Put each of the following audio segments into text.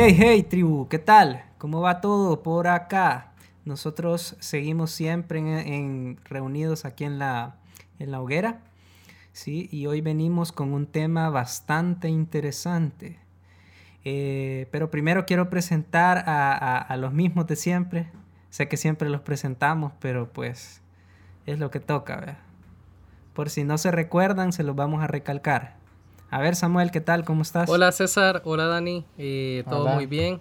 Hey, hey, tribu, ¿qué tal? ¿Cómo va todo por acá? Nosotros seguimos siempre en, reunidos aquí en la, en la hoguera, ¿sí? Y hoy venimos con un tema bastante interesante. Eh, pero primero quiero presentar a, los mismos de siempre. Sé que siempre los presentamos, pero pues es lo que toca, ¿verdad? Por si no se recuerdan, se los vamos a recalcar. A ver, Samuel, ¿qué tal? ¿Cómo estás? Hola, César. Hola, Dani. Eh, todo muy bien.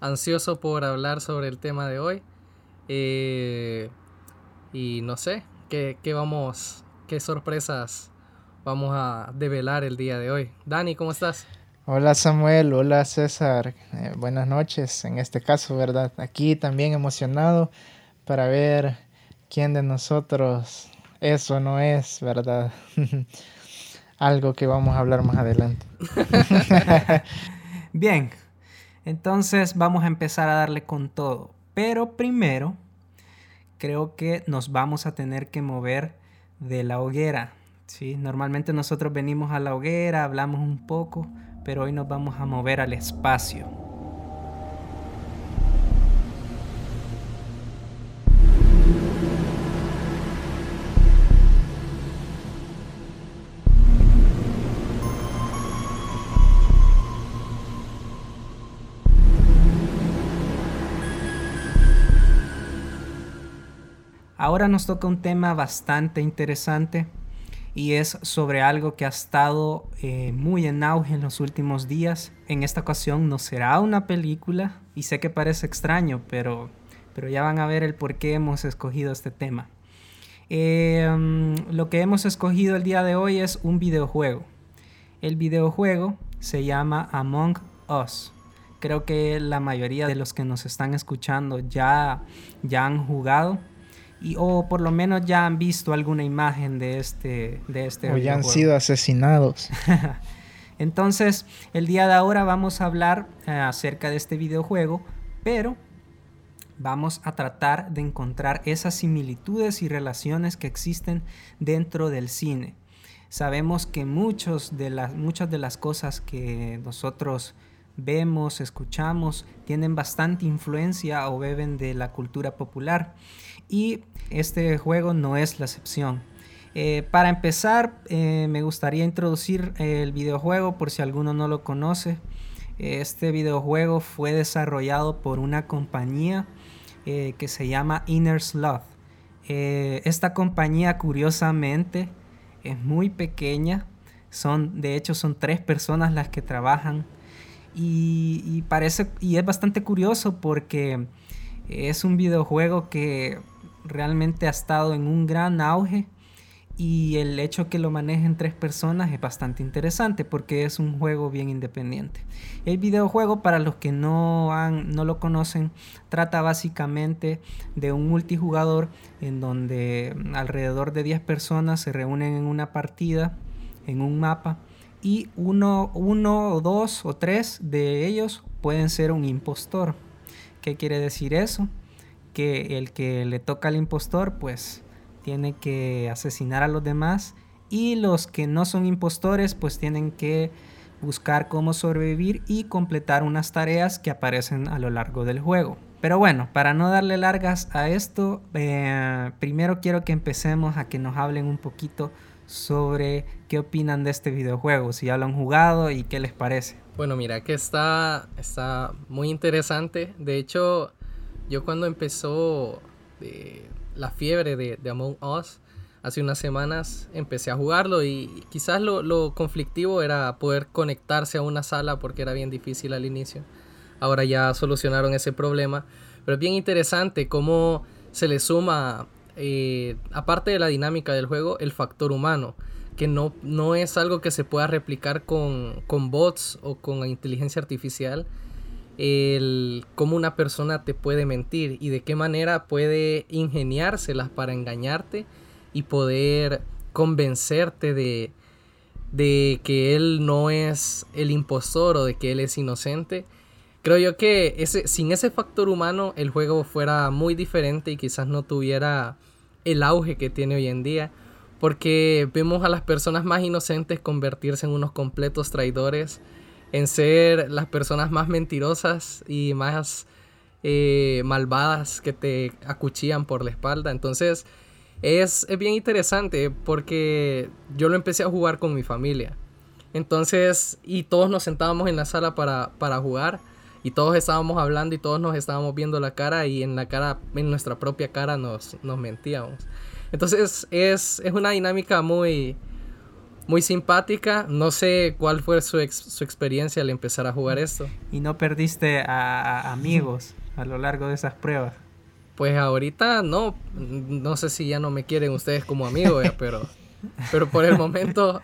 Ansioso por hablar sobre el tema de hoy. Eh, y no sé, ¿qué, vamos, qué sorpresas vamos a develar el día de hoy? Dani, ¿cómo estás? Hola Samuel, hola César, eh, buenas noches en este caso, ¿verdad? Aquí también emocionado para ver quién de nosotros es o no es, ¿verdad? algo que vamos a hablar más adelante. Bien, entonces vamos a empezar a darle con todo. Pero primero, creo que nos vamos a tener que mover de la hoguera. ¿sí? Normalmente nosotros venimos a la hoguera, hablamos un poco, pero hoy nos vamos a mover al espacio. Ahora nos toca un tema bastante interesante y es sobre algo que ha estado eh, muy en auge en los últimos días. En esta ocasión no será una película y sé que parece extraño, pero, pero ya van a ver el por qué hemos escogido este tema. Em, lo que hemos escogido el día de hoy es un videojuego. El videojuego se llama Among Us. Creo que la mayoría de los que nos están escuchando ya, ya han jugado o por lo menos ya han visto alguna imagen de este de este o ya han sido asesinados. Entonces el día de ahora vamos a hablar eh, acerca de este videojuego pero vamos a tratar de encontrar esas similitudes y relaciones que existen dentro del cine. Sabemos que muchos de las muchas de las cosas que nosotros vemos, escuchamos, tienen bastante influencia o beben de la cultura popular y este juego no es la excepción. Eh, para empezar, eh, me gustaría introducir el videojuego por si alguno no lo conoce. Este videojuego fue desarrollado por una compañía eh, que se llama Inner Sloth. esta compañía, curiosamente, es muy pequeña. Son, de hecho, son tres personas las que trabajan. y parece, y es bastante curioso porque es un videojuego que realmente ha estado en un gran auge y el hecho que lo manejen tres personas es bastante interesante porque es un juego bien independiente. El videojuego, para los que no, no lo conocen, trata básicamente de un multijugador en donde alrededor de 10 personas se reúnen en una partida, en un mapa, y uno, uno o dos o tres de ellos pueden ser un impostor. ¿Qué quiere decir eso? Que el que le toca al impostor pues tiene que asesinar a los demás y los que no son impostores pues tienen que buscar cómo sobrevivir y completar unas tareas que aparecen a lo largo del juego. Pero bueno, para no darle largas a esto, eh, primero quiero que empecemos a que nos hablen un poquito sobre qué opinan de este videojuego, si ya lo han jugado y qué les parece. Bueno, mira que está, está muy interesante. De hecho, yo cuando empezó eh, la fiebre de, Among Us, hace unas semanas empecé a jugarlo y quizás lo, conflictivo era poder conectarse a una sala porque era bien difícil al inicio. Ahora ya solucionaron ese problema. Pero es bien interesante cómo se le suma, eh, aparte de la dinámica del juego, el factor humano. Que no, no es algo que se pueda replicar con, con bots o con inteligencia artificial, el cómo una persona te puede mentir y de qué manera puede ingeniárselas para engañarte y poder convencerte de, de que él no es el impostor o de que él es inocente. Creo yo que ese, sin ese factor humano el juego fuera muy diferente y quizás no tuviera el auge que tiene hoy en día. Porque vemos a las personas más inocentes convertirse en unos completos traidores en ser las personas más mentirosas y más eh, malvadas que te acuchillan por la espalda. Entonces es, bien interesante porque yo lo empecé a jugar con mi familia. Entonces, y todos nos sentábamos en la sala para, para jugar y todos estábamos hablando y todos nos estábamos viendo la cara y en la cara, en nuestra propia cara nos, nos mentíamos. Entonces es, es una dinámica muy, muy simpática. No sé cuál fue su, su experiencia al empezar a jugar esto. ¿Y no perdiste a, amigos a lo largo de esas pruebas? Pues ahorita no. No sé si ya no me quieren ustedes como amigos, pero, pero por el momento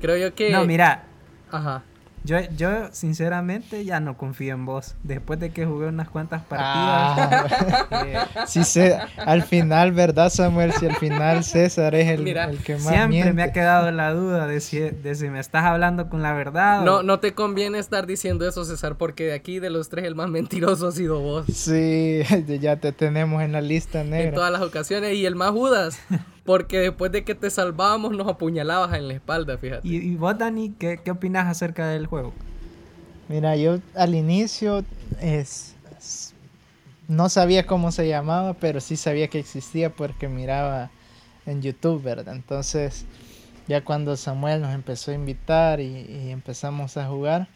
creo yo que... No, mira. Ajá. Yo, yo sinceramente ya no confío en vos. Después de que jugué unas cuantas partidas. Ah, eh, sí, sé, al final, ¿verdad, Samuel? Si al final César es el, el que más Siempre me ha quedado la duda de si, de si me estás hablando con la verdad. No, no te conviene estar diciendo eso, César, porque de aquí de los tres el más mentiroso ha sido vos. Sí, ya te tenemos en la lista negra. En todas las ocasiones. Y el más Judas. Porque después de que te salvábamos nos apuñalabas en la espalda, fíjate. ¿Y, vos, Dani, qué, qué opinas acerca del juego? Mira, yo al inicio es, no sabía cómo se llamaba, pero sí sabía que existía porque miraba en YouTube, ¿verdad? Entonces, ya cuando Samuel nos empezó a invitar y, empezamos a jugar,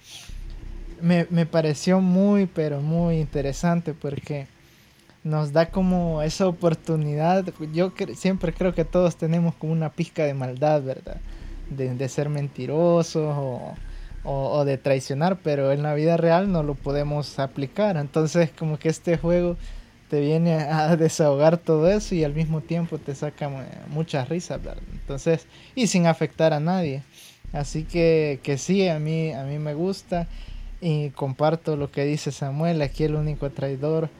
me, me, pareció muy, pero muy interesante porque nos da como esa oportunidad. Yo siempre creo que todos tenemos como una pizca de maldad, ¿verdad? De, ser mentirosos o, de traicionar, pero en la vida real no lo podemos aplicar. Entonces como que este juego te viene a desahogar todo eso y al mismo tiempo te saca muchas risas, ¿verdad? Entonces, y sin afectar a nadie. Así que, que sí, a mí, a mí me gusta y comparto lo que dice Samuel, aquí el único traidor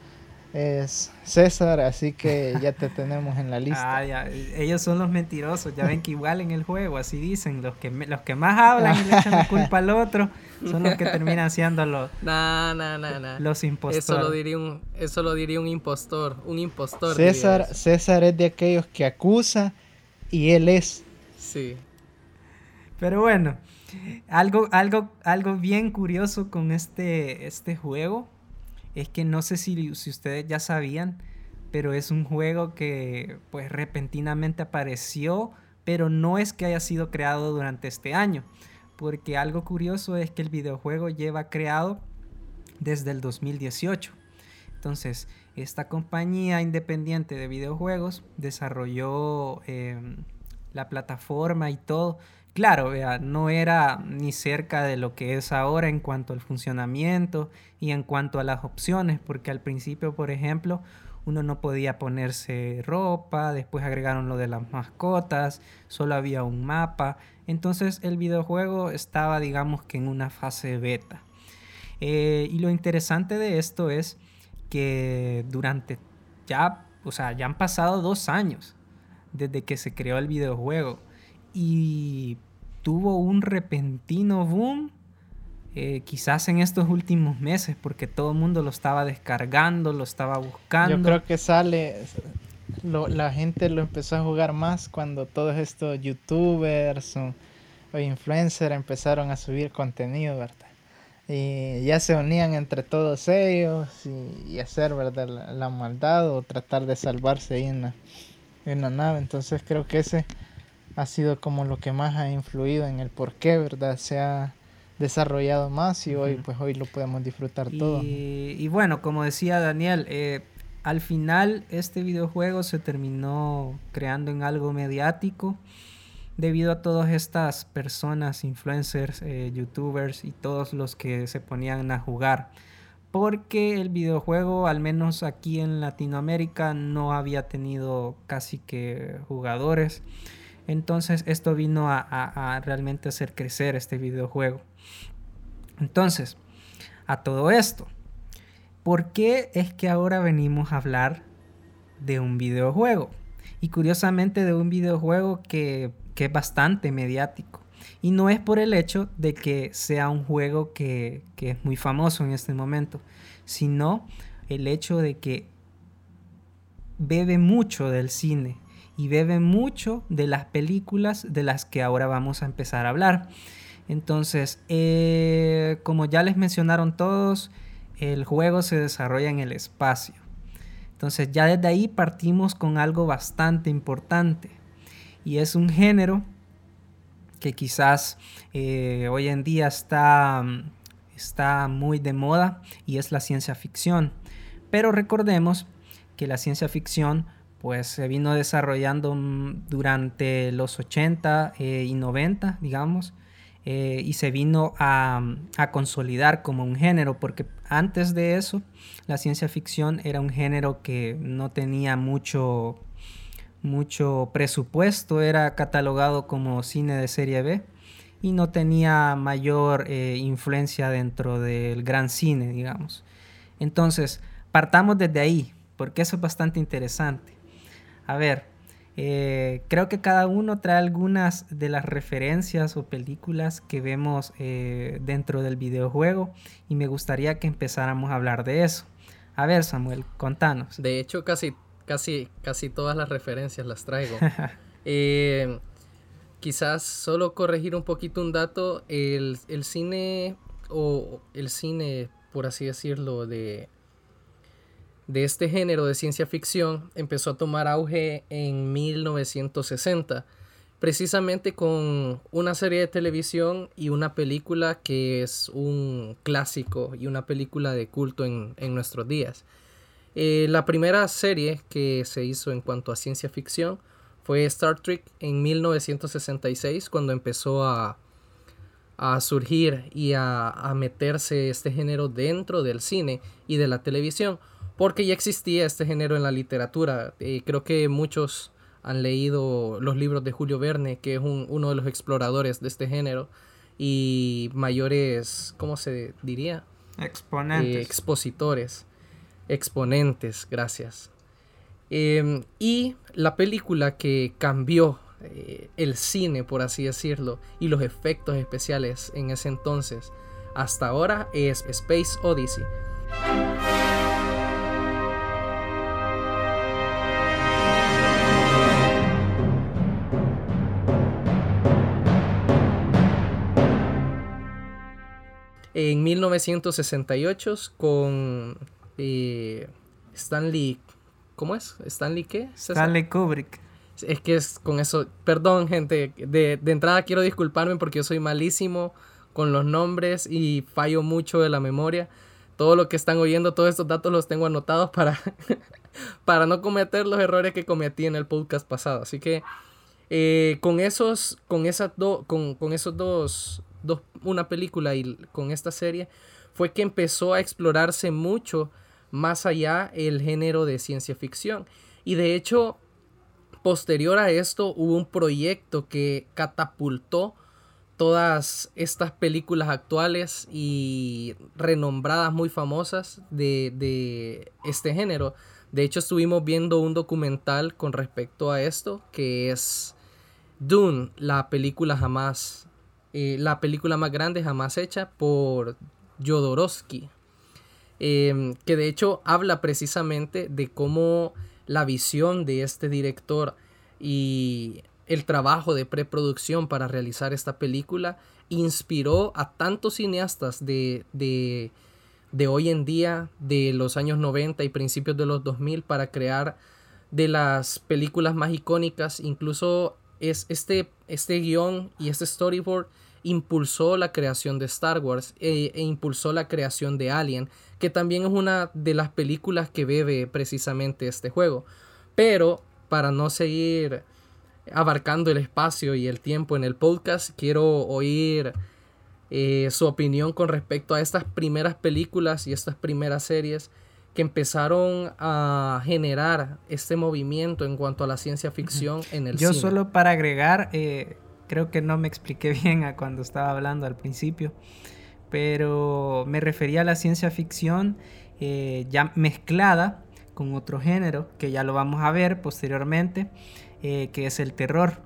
es César, así que ya te tenemos en la lista. Ah, ya. Ellos son los mentirosos, ya ven que igual en el juego, así dicen, los que, los que más hablan y le echan la culpa al otro, son los que terminan siendo los, los impostores. Eso lo, diría un, eso lo diría un impostor, un impostor. César, César es de aquellos que acusa y él es. Sí. Pero bueno, algo, algo, algo bien curioso con este, este juego es que no sé si, si ustedes ya sabían, pero es un juego que pues repentinamente apareció, pero no es que haya sido creado durante este año, porque algo curioso es que el videojuego lleva creado desde el 2018. Entonces, esta compañía independiente de videojuegos desarrolló em, la plataforma y todo Claro, no era ni cerca de lo que es ahora en cuanto al funcionamiento y en cuanto a las opciones, porque al principio, por ejemplo, uno no podía ponerse ropa, después agregaron lo de las mascotas, solo había un mapa, entonces el videojuego estaba digamos que en una fase beta. Eh, y lo interesante de esto es que durante ya, o sea, ya han pasado dos años desde que se creó el videojuego y tuvo un repentino boom eh, quizás en estos últimos meses porque todo el mundo lo estaba descargando, lo estaba buscando. Yo creo que sale, la gente lo empezó a jugar más cuando todos estos youtubers o, influencers empezaron a subir contenido, ¿verdad? Y ya se unían entre todos ellos y, hacer, ¿verdad? La, maldad o tratar de salvarse ahí en la, en la nave. Entonces creo que ese ha sido como lo que más ha influido en el por qué, ¿verdad? Se ha desarrollado más y hoy pues hoy lo podemos disfrutar todo. Y bueno, como decía Daniel, eh, al final este videojuego se terminó creando en algo mediático debido a todas estas personas, influencers, eh, youtubers y todos los que se ponían a jugar. Porque el videojuego, al menos aquí en Latinoamérica, no había tenido casi que jugadores. Entonces esto vino a, realmente hacer crecer este videojuego. Entonces, a todo esto, ¿por qué es que ahora venimos a hablar de un videojuego? Y curiosamente de un videojuego que, es bastante mediático. Y no es por el hecho de que sea un juego que, es muy famoso en este momento, sino el hecho de que bebe mucho del cine, y bebe mucho de las películas de las que ahora vamos a empezar a hablar. Entonces, eh, como ya les mencionaron todos, el juego se desarrolla en el espacio. Entonces ya desde ahí partimos con algo bastante importante. Y es un género que quizás eh, hoy en día está, está muy de moda y es la ciencia ficción. Pero recordemos que la ciencia ficción pues se vino desarrollando mm, durante los 80 eh, y 90, digamos, eh, y se vino a, consolidar como un género, porque antes de eso la ciencia ficción era un género que no tenía mucho, mucho presupuesto, era catalogado como cine de serie B y no tenía mayor eh, influencia dentro del gran cine, digamos. Entonces, partamos desde ahí, porque eso es bastante interesante. A ver, eh, creo que cada uno trae algunas de las referencias o películas que vemos eh, dentro del videojuego y me gustaría que empezáramos a hablar de eso. A ver, Samuel, contanos. De hecho, casi, casi, casi todas las referencias las traigo. Eh, quizás solo corregir un poquito un dato. El, el cine, o el cine, por así decirlo, de de este género de ciencia ficción empezó a tomar auge en 1960, precisamente con una serie de televisión y una película que es un clásico y una película de culto en, nuestros días. Eh, la primera serie que se hizo en cuanto a ciencia ficción fue Star Trek en 1966, cuando empezó a, a surgir y a, a meterse este género dentro del cine y de la televisión porque ya existía este género en la literatura. Eh, creo que muchos han leído los libros de Julio Verne, que es uno de los exploradores de este género, y mayores, ¿cómo se diría? Exponentes. Eh, expositores, exponentes, gracias. Em, y la película que cambió eh, el cine, por así decirlo, y los efectos especiales en ese entonces, hasta ahora es Space Odyssey. En 1968 con eh, Stanley. ¿Cómo es? ¿Stanley qué? Stanley Kubrick. Es que es con eso. Perdón, gente. De, de, entrada quiero disculparme porque yo soy malísimo con los nombres y fallo mucho de la memoria. Todo lo que están oyendo, todos estos datos los tengo anotados para, para no cometer los errores que cometí en el podcast pasado. Así que eh, con esos, con esas con, con esos dos una película y con esta serie, fue que empezó a explorarse mucho más allá el género de ciencia ficción. Y de hecho, posterior a esto hubo un proyecto que catapultó todas estas películas actuales y renombradas muy famosas de, de, este género. De hecho, estuvimos viendo un documental con respecto a esto, que es Dune, la película jamás eh, la película más grande jamás hecha por Jodorowsky, em, que de hecho habla precisamente de cómo la visión de este director y el trabajo de preproducción para realizar esta película inspiró a tantos cineastas de, de, de, hoy en día, de los años 90 y principios de los 2000, para crear de las películas más icónicas. Incluso es este, este guion y este storyboard impulsó la creación de Star Wars e, e, impulsó la creación de Alien, que también es una de las películas que bebe precisamente este juego. Pero para no seguir abarcando el espacio y el tiempo en el podcast, quiero oír eh, su opinión con respecto a estas primeras películas y estas primeras series que empezaron a generar este movimiento en cuanto a la ciencia ficción en el Yo solo para agregar, eh, creo que no me expliqué bien a cuando estaba hablando al principio, pero me refería a la ciencia ficción eh, ya mezclada con otro género que ya lo vamos a ver posteriormente, eh, que es el terror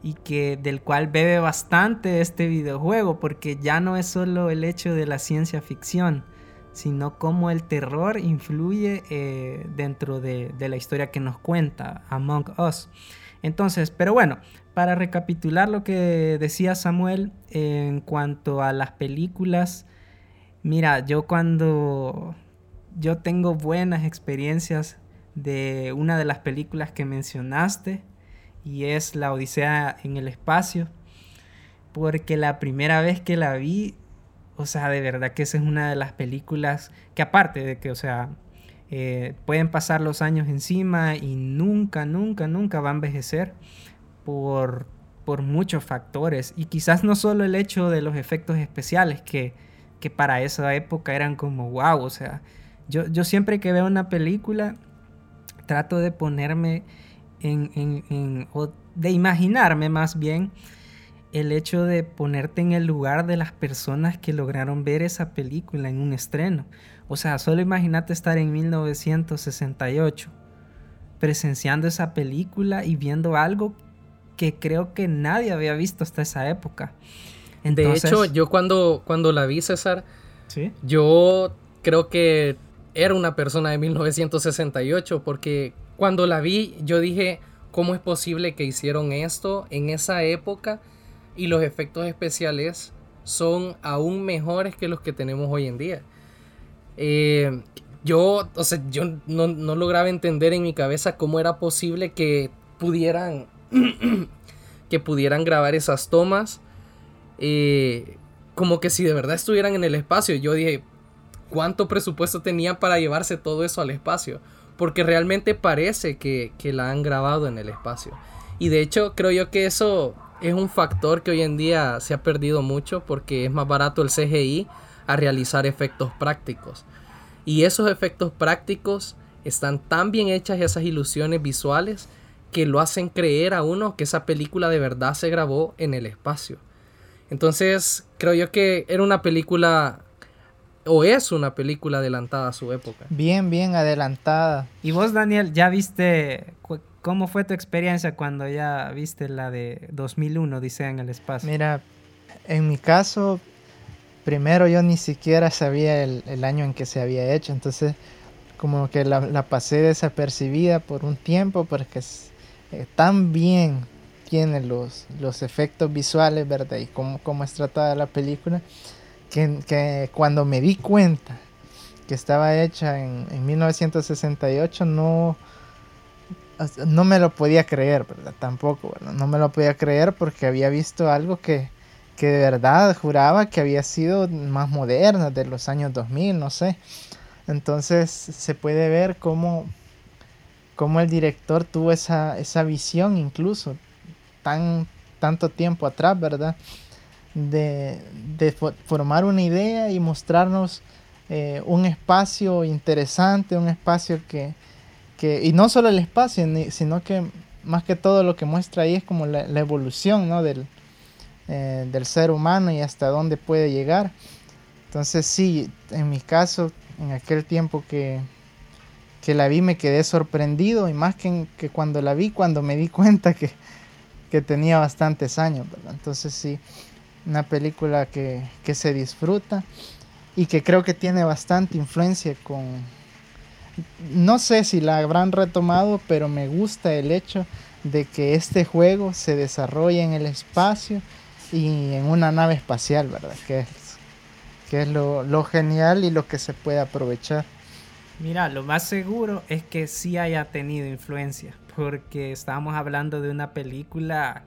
y que del cual bebe bastante este videojuego porque ya no es solo el hecho de la ciencia ficción, sino cómo el terror influye eh, dentro de, la historia que nos cuenta Among Us. Entonces, pero bueno, para recapitular lo que decía Samuel en cuanto a las películas, mira, yo cuando yo tengo buenas experiencias de una de las películas que mencionaste y es La Odisea en el Espacio, porque la primera vez que la vi o sea, de verdad que esa es una de las películas que aparte de que, o sea, eh, pueden pasar los años encima y nunca, nunca, nunca va a envejecer por, por muchos factores. Y quizás no solo el hecho de los efectos especiales, que, que para esa época eran como wow, o sea, yo, yo siempre que veo una película trato de ponerme en, en, en o de imaginarme más bien el hecho de ponerte en el lugar de las personas que lograron ver esa película en un estreno. O sea, solo imagínate estar en 1968 presenciando esa película y viendo algo que creo que nadie había visto hasta esa época. de hecho, yo cuando, cuando la vi, César, yo creo que era una persona de 1968 porque cuando la vi yo dije, ¿cómo es posible que hicieron esto en esa época? y los efectos especiales son aún mejores que los que tenemos hoy en día. Eh, yo, o sea, yo no, lograba entender en mi cabeza cómo era posible que pudieran, que pudieran grabar esas tomas, eh, como que si de verdad estuvieran en el espacio. Yo dije, ¿cuánto presupuesto tenían para llevarse todo eso al espacio? Porque realmente parece que, que la han grabado en el espacio. Y de hecho, creo yo que eso es un factor que hoy en día se ha perdido mucho porque es más barato el CGI a realizar efectos prácticos. Y esos efectos prácticos están tan bien hechas esas ilusiones visuales que lo hacen creer a uno que esa película de verdad se grabó en el espacio. Entonces, creo yo que era una película o es una película adelantada a su época. Bien, bien adelantada. ¿Y vos, Daniel, ya viste ¿Cómo fue tu experiencia cuando ya viste la de 2001, dice en el espacio? Mira, en mi caso, primero yo ni siquiera sabía el, año en que se había hecho, entonces como que la, pasé desapercibida por un tiempo porque tan bien tiene los, los efectos visuales, ¿verdad? Y cómo, cómo es tratada la película, que, que, cuando me di cuenta que estaba hecha en, en 1968 no no me lo podía creer, ¿verdad? Tampoco, ¿verdad? No me lo podía creer porque había visto algo que, que de verdad juraba que había sido más moderna, de los años 2000, no sé. Entonces se puede ver cómo, cómo el director tuvo esa, esa visión incluso tan tanto tiempo atrás, ¿verdad? De, de formar una idea y mostrarnos eh, un espacio interesante, un espacio que, y no solo el espacio, sino que más que todo lo que muestra ahí es como la, evolución ¿no? del, eh, del ser humano y hasta dónde puede llegar. Entonces sí, en mi caso, en aquel tiempo que, que la vi me quedé sorprendido y más que, que cuando la vi, cuando me di cuenta que, que tenía bastantes años. Entonces sí, una película que, que se disfruta y que creo que tiene bastante influencia con, no sé si la habrán retomado, pero me gusta el hecho de que este juego se desarrolle en el espacio y en una nave espacial, ¿verdad? Que es, que es lo, genial y lo que se puede aprovechar. Mira, lo más seguro es que sí haya tenido influencia, porque estábamos hablando de una película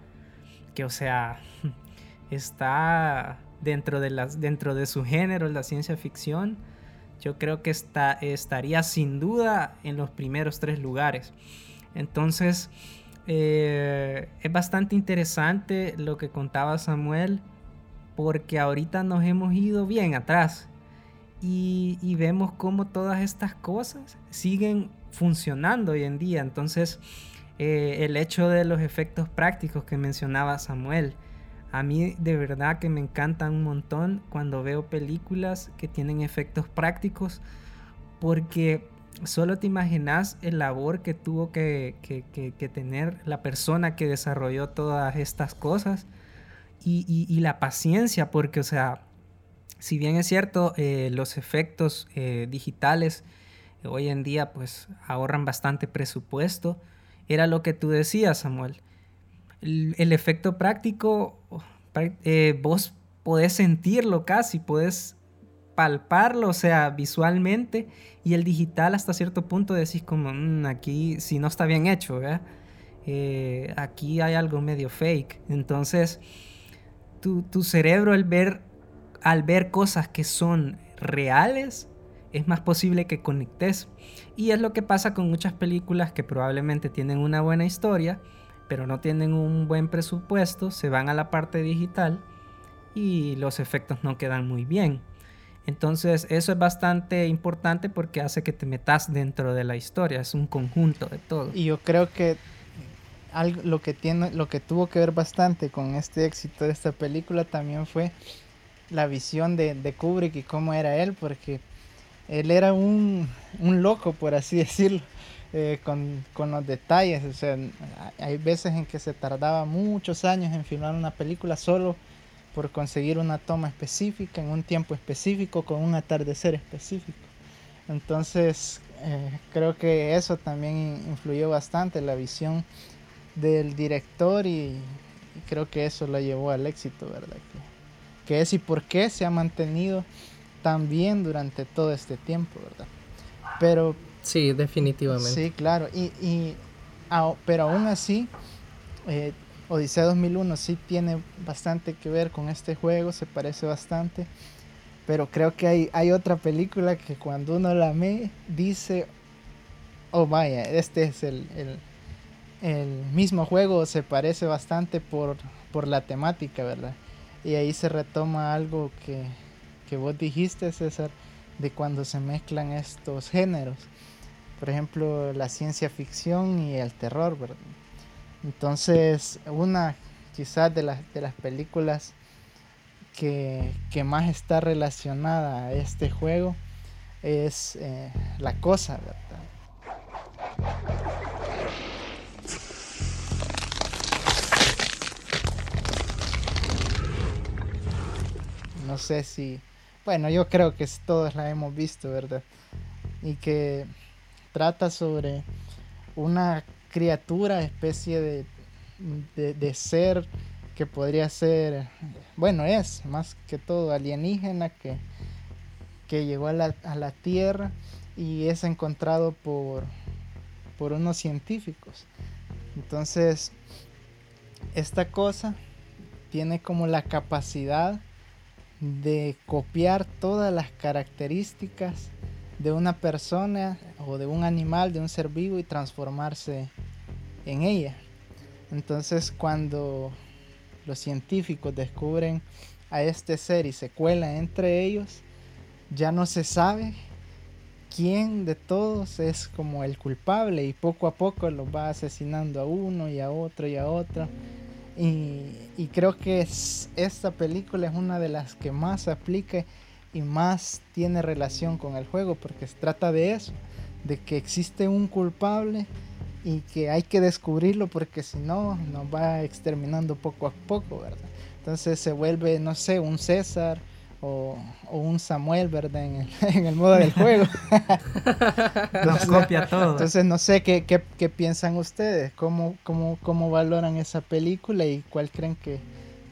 que, o sea, está dentro de, dentro de su género, la ciencia ficción yo creo que está, estaría sin duda en los primeros tres lugares. Entonces, eh, es bastante interesante lo que contaba Samuel, porque ahorita nos hemos ido bien atrás y, vemos cómo todas estas cosas siguen funcionando hoy en día. Entonces, eh, el hecho de los efectos prácticos que mencionaba Samuel, a mí de verdad que me encantan un montón cuando veo películas que tienen efectos prácticos porque solo te imaginas el labor que tuvo que, tener la persona que desarrolló todas estas cosas y, la paciencia porque, o sea, si bien es cierto, eh, los efectos eh, digitales hoy en día pues ahorran bastante presupuesto, era lo que tú decías, Samuel. El, efecto práctico, eh, vos podés sentirlo casi, podés palparlo, o sea, visualmente, y el digital hasta cierto punto decís como, mm, aquí si no está bien hecho, eh, aquí hay algo medio fake. Entonces, tu, tu cerebro al ver, al ver cosas que son reales, es más posible que conectes. Y es lo que pasa con muchas películas que probablemente tienen una buena historia, pero no tienen un buen presupuesto, se van a la parte digital y los efectos no quedan muy bien. Entonces eso es bastante importante porque hace que te metas dentro de la historia, es un conjunto de todo. Y yo creo que algo, lo, que tiene, lo que tuvo que ver bastante con este éxito de esta película también fue la visión de, de Kubrick y cómo era él, porque él era un, loco, por así decirlo, eh, con, los detalles. O sea, hay veces en que se tardaba muchos años en filmar una película solo por conseguir una toma específica en un tiempo específico con un atardecer específico. Entonces, eh, creo que eso también influyó bastante la visión del director y, creo que eso lo llevó al éxito, ¿verdad? Que es y por qué se ha mantenido también durante todo este tiempo, ¿verdad? Pero... Sí, definitivamente. Sí, claro. Y, y pero aún así, eh, Odisea 2001 sí tiene bastante que ver con este juego, se parece bastante. Pero creo que hay, hay otra película que cuando uno la ve dice, oh vaya, este es el, el, el mismo juego, se parece bastante por, por la temática, ¿verdad? Y ahí se retoma algo que, que vos dijiste, César, de cuando se mezclan estos géneros. Por ejemplo, la ciencia ficción y el terror, ¿verdad? Entonces, una quizás de las, de las películas que, más está relacionada a este juego es eh, La Cosa, ¿verdad? No sé si bueno, yo creo que todos la hemos visto, ¿verdad? Y que trata sobre una criatura, especie de, de, ser que podría ser, bueno, es más que todo alienígena que, que llegó a la, a la Tierra y es encontrado por, por unos científicos. Entonces, esta cosa tiene como la capacidad de copiar todas las características de una persona o de un animal, de un ser vivo y transformarse en ella. Entonces cuando los científicos descubren a este ser y se cuelan entre ellos, ya no se sabe quién de todos es como el culpable y poco a poco los va asesinando a uno y a otro y a otro y, creo que esta película es una de las que más aplica y más tiene relación con el juego, porque se trata de eso, de que existe un culpable y que hay que descubrirlo porque si no nos va exterminando poco a poco, ¿verdad? Entonces se vuelve, no sé, un César o, un Samuel, ¿verdad? En el, en el modo del juego. Nos copia todo. Entonces, no sé qué, qué, piensan ustedes, ¿Cómo, cómo, cómo valoran esa película y cuál creen que,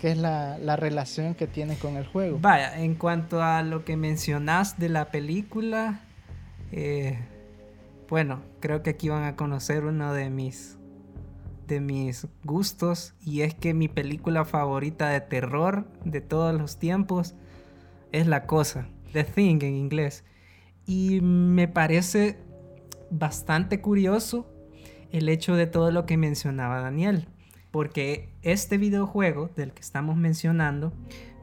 es la, relación que tiene con el juego. Vaya, en cuanto a lo que mencionas de la película, eh, bueno, creo que aquí van a conocer uno de mis de mis gustos y es que mi película favorita de terror de todos los tiempos es la cosa, The Thing en inglés. Y me parece bastante curioso el hecho de todo lo que mencionaba Daniel, porque este videojuego del que estamos mencionando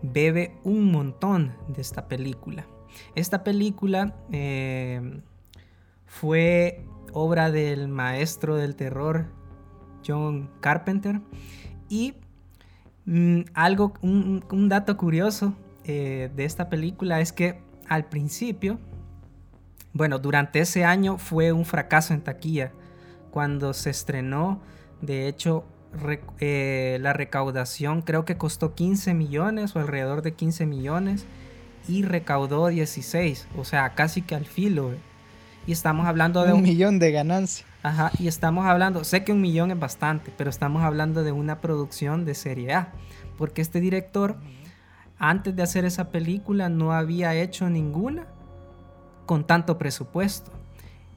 bebe un montón de esta película. Esta película eh, fue obra del maestro del terror John Carpenter y mm, algo, un dato curioso eh, de esta película es que al principio, bueno, durante ese año fue un fracaso en taquilla. Cuando se estrenó, de hecho, eh, la recaudación creo que costó 15 millones o alrededor de 15 millones. y recaudó 16, o sea, casi que al filo. Y estamos hablando de un, millón de ganancia. Ajá, y estamos hablando, sé que un millón es bastante, pero estamos hablando de una producción de serie A, porque este director, antes de hacer esa película, no había hecho ninguna con tanto presupuesto.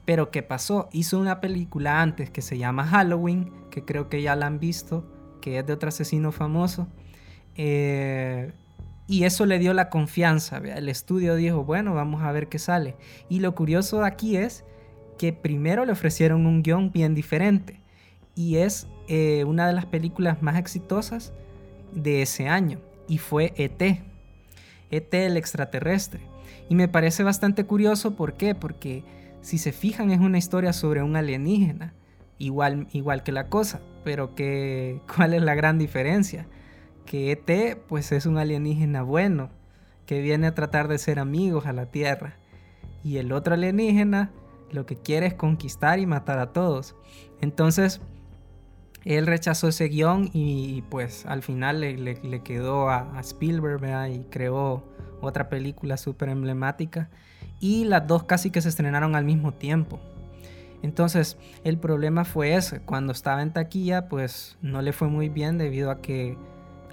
Pero ¿qué pasó? Hizo una película antes que se llama Halloween, que creo que ya la han visto, que es de otro asesino famoso. Eh, y eso le dio la confianza. El estudio dijo, bueno, vamos a ver qué sale. Y lo curioso aquí es que primero le ofrecieron un guion bien diferente. Y es eh, una de las películas más exitosas de ese año. Y fue ET. ET el extraterrestre. Y me parece bastante curioso, ¿por qué? Porque si se fijan es una historia sobre un alienígena, igual, igual que la cosa, pero que, ¿cuál es la gran diferencia? Que ET pues es un alienígena bueno, que viene a tratar de ser amigos a la Tierra, y el otro alienígena lo que quiere es conquistar y matar a todos. Entonces, él rechazó ese guion y pues al final le, quedó a, Spielberg y creó otra película súper emblemática. Y las dos casi que se estrenaron al mismo tiempo. Entonces el problema fue ese, cuando estaba en taquilla pues no le fue muy bien debido a que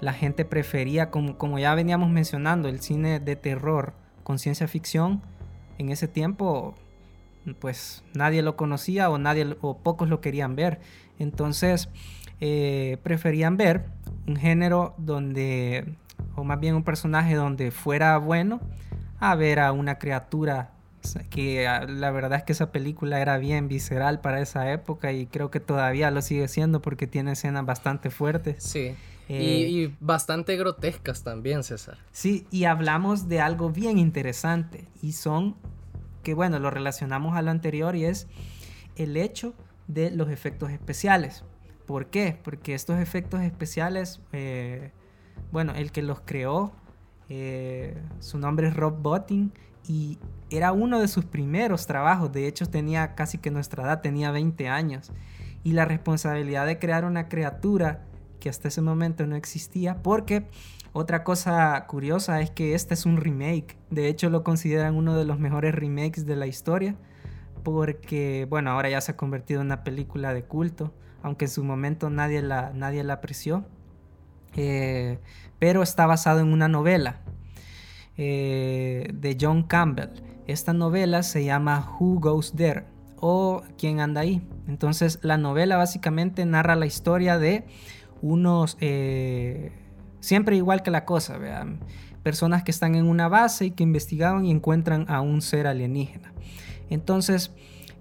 la gente prefería, como, como ya veníamos mencionando, el cine de terror con ciencia ficción, en ese tiempo pues nadie lo conocía o, nadie, o pocos lo querían ver. Entonces eh, preferían ver un género donde, o más bien un personaje donde fuera bueno a ver a una criatura que ah, la verdad es que esa película era bien visceral para esa época y creo que todavía lo sigue siendo porque tiene escenas bastante fuertes. Sí. Eh, y, bastante grotescas también, César. Sí, y hablamos de algo bien interesante y son que bueno, lo relacionamos a lo anterior y es el hecho de los efectos especiales. ¿Por qué? Porque estos efectos especiales, eh, bueno, el que los creó eh, su nombre es Rob Bottin y era uno de sus primeros trabajos. De hecho, tenía casi que nuestra edad, tenía 20 años. Y la responsabilidad de crear una criatura que hasta ese momento no existía, porque otra cosa curiosa es que este es un remake. De hecho, lo consideran uno de los mejores remakes de la historia, porque, bueno, ahora ya se ha convertido en una película de culto, aunque en su momento nadie la, nadie la apreció. Eh, pero está basado en una novela eh, de John Campbell. Esta novela se llama Who Goes There o ¿Quién anda ahí? Entonces la novela básicamente narra la historia de unos, eh, siempre igual que la cosa, vean, personas que están en una base y que investigaban y encuentran a un ser alienígena. Entonces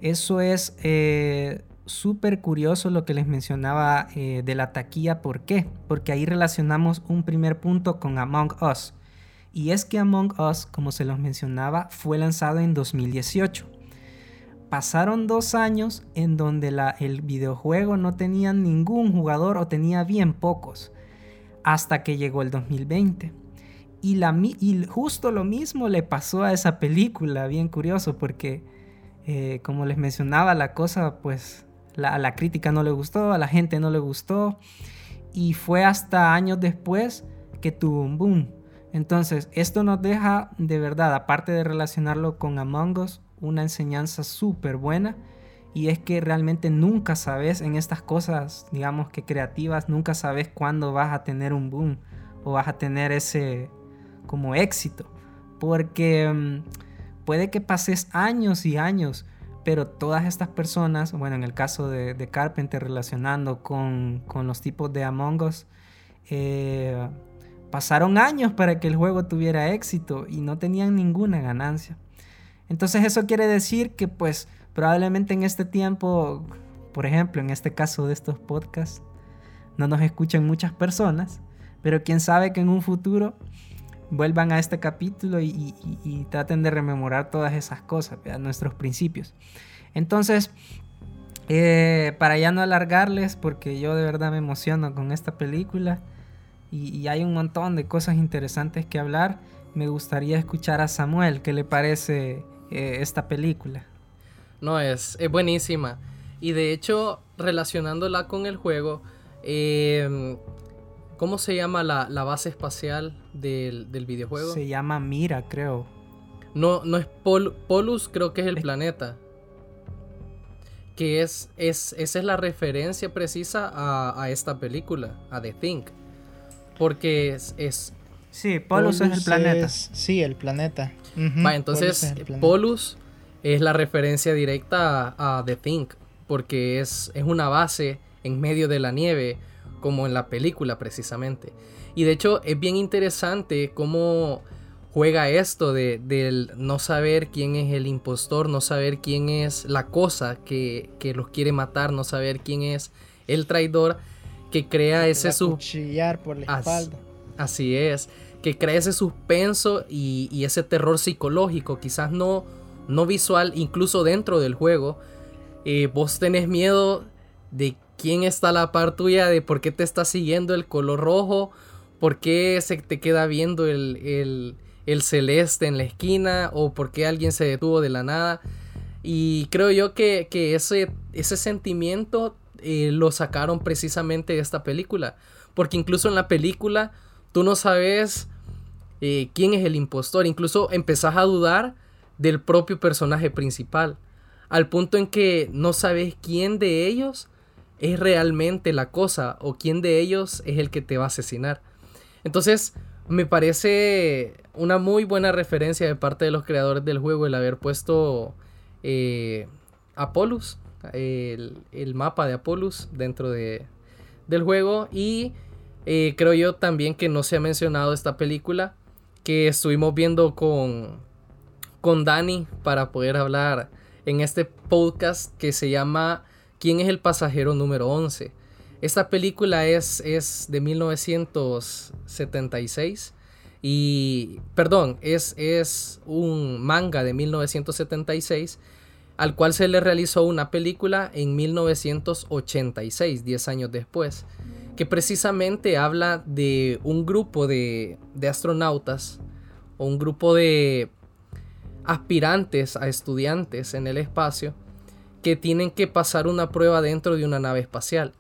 eso es eh, súper curioso lo que les mencionaba eh, de la taquilla. ¿Por qué? Porque ahí relacionamos un primer punto con Among Us. Y es que Among Us, como se los mencionaba, fue lanzado en 2018. Pasaron dos años en donde el videojuego no tenía ningún jugador o tenía bien pocos. Hasta que llegó el 2020. Y, y justo lo mismo le pasó a esa película, bien curioso, porque eh, como les mencionaba, la cosa pues a la crítica no le gustó, a la gente no le gustó. Y fue hasta años después que tuvo un boom. Entonces, esto nos deja de verdad, aparte de relacionarlo con Among Us, una enseñanza súper buena. Y es que realmente nunca sabes en estas cosas, digamos que creativas, nunca sabes cuándo vas a tener un boom o vas a tener ese como éxito. Porque mm, puede que pases años y años pero todas estas personas, bueno, en el caso de, Carpenter relacionando con, los tipos de Among Us, eh, pasaron años para que el juego tuviera éxito y no tenían ninguna ganancia. Entonces eso quiere decir que pues probablemente en este tiempo, por ejemplo, en este caso de estos podcasts, no nos escuchan muchas personas, pero quién sabe que en un futuro vuelvan a este capítulo y, traten de rememorar todas esas cosas, nuestros principios. Entonces, eh, para ya no alargarles, porque yo de verdad me emociono con esta película y, hay un montón de cosas interesantes que hablar, me gustaría escuchar a Samuel, ¿qué le parece eh, esta película? No, es, es buenísima. Y de hecho, relacionándola con el juego, eh, ¿Cómo se llama la, base espacial del, videojuego? Se llama Mira, creo. No, no es Polus, creo que es el planeta. Que es, es, esa es la referencia precisa a, esta película, a The Think. Porque es... es sí, Polus, es el planeta. sí, el planeta. entonces Polus es, la referencia directa a, The Think. Porque es, es una base en medio de la nieve como en la película precisamente. Y de hecho es bien interesante cómo juega esto de, del no saber quién es el impostor, no saber quién es la cosa que, que los quiere matar, no saber quién es el traidor, que crea ese suspenso. por la espalda. Así, es, que crea ese suspenso y, y, ese terror psicológico, quizás no, no visual, incluso dentro del juego. Eh, vos tenés miedo de quién está la par tuya, de por qué te está siguiendo el color rojo, por qué se te queda viendo el, celeste en la esquina, o por qué alguien se detuvo de la nada. Y creo yo que, ese, ese sentimiento eh, lo sacaron precisamente de esta película. Porque incluso en la película tú no sabes eh, quién es el impostor. Incluso empezás a dudar del propio personaje principal. Al punto en que no sabes quién de ellos es realmente la cosa o quién de ellos es el que te va a asesinar. Entonces, me parece una muy buena referencia de parte de los creadores del juego el haber puesto eh, el, mapa de Apolus dentro de, del juego. Y eh, creo yo también que no se ha mencionado esta película que estuvimos viendo con, con Dani para poder hablar en este podcast que se llama ¿Quién es el pasajero número 11? Esta película es, es de 1976 y, perdón, es, es un manga de 1976 al cual se le realizó una película en 1986, 10 años después, que precisamente habla de un grupo de, de astronautas o un grupo de aspirantes a estudiantes en el espacio que tienen que pasar una prueba dentro de una nave espacial.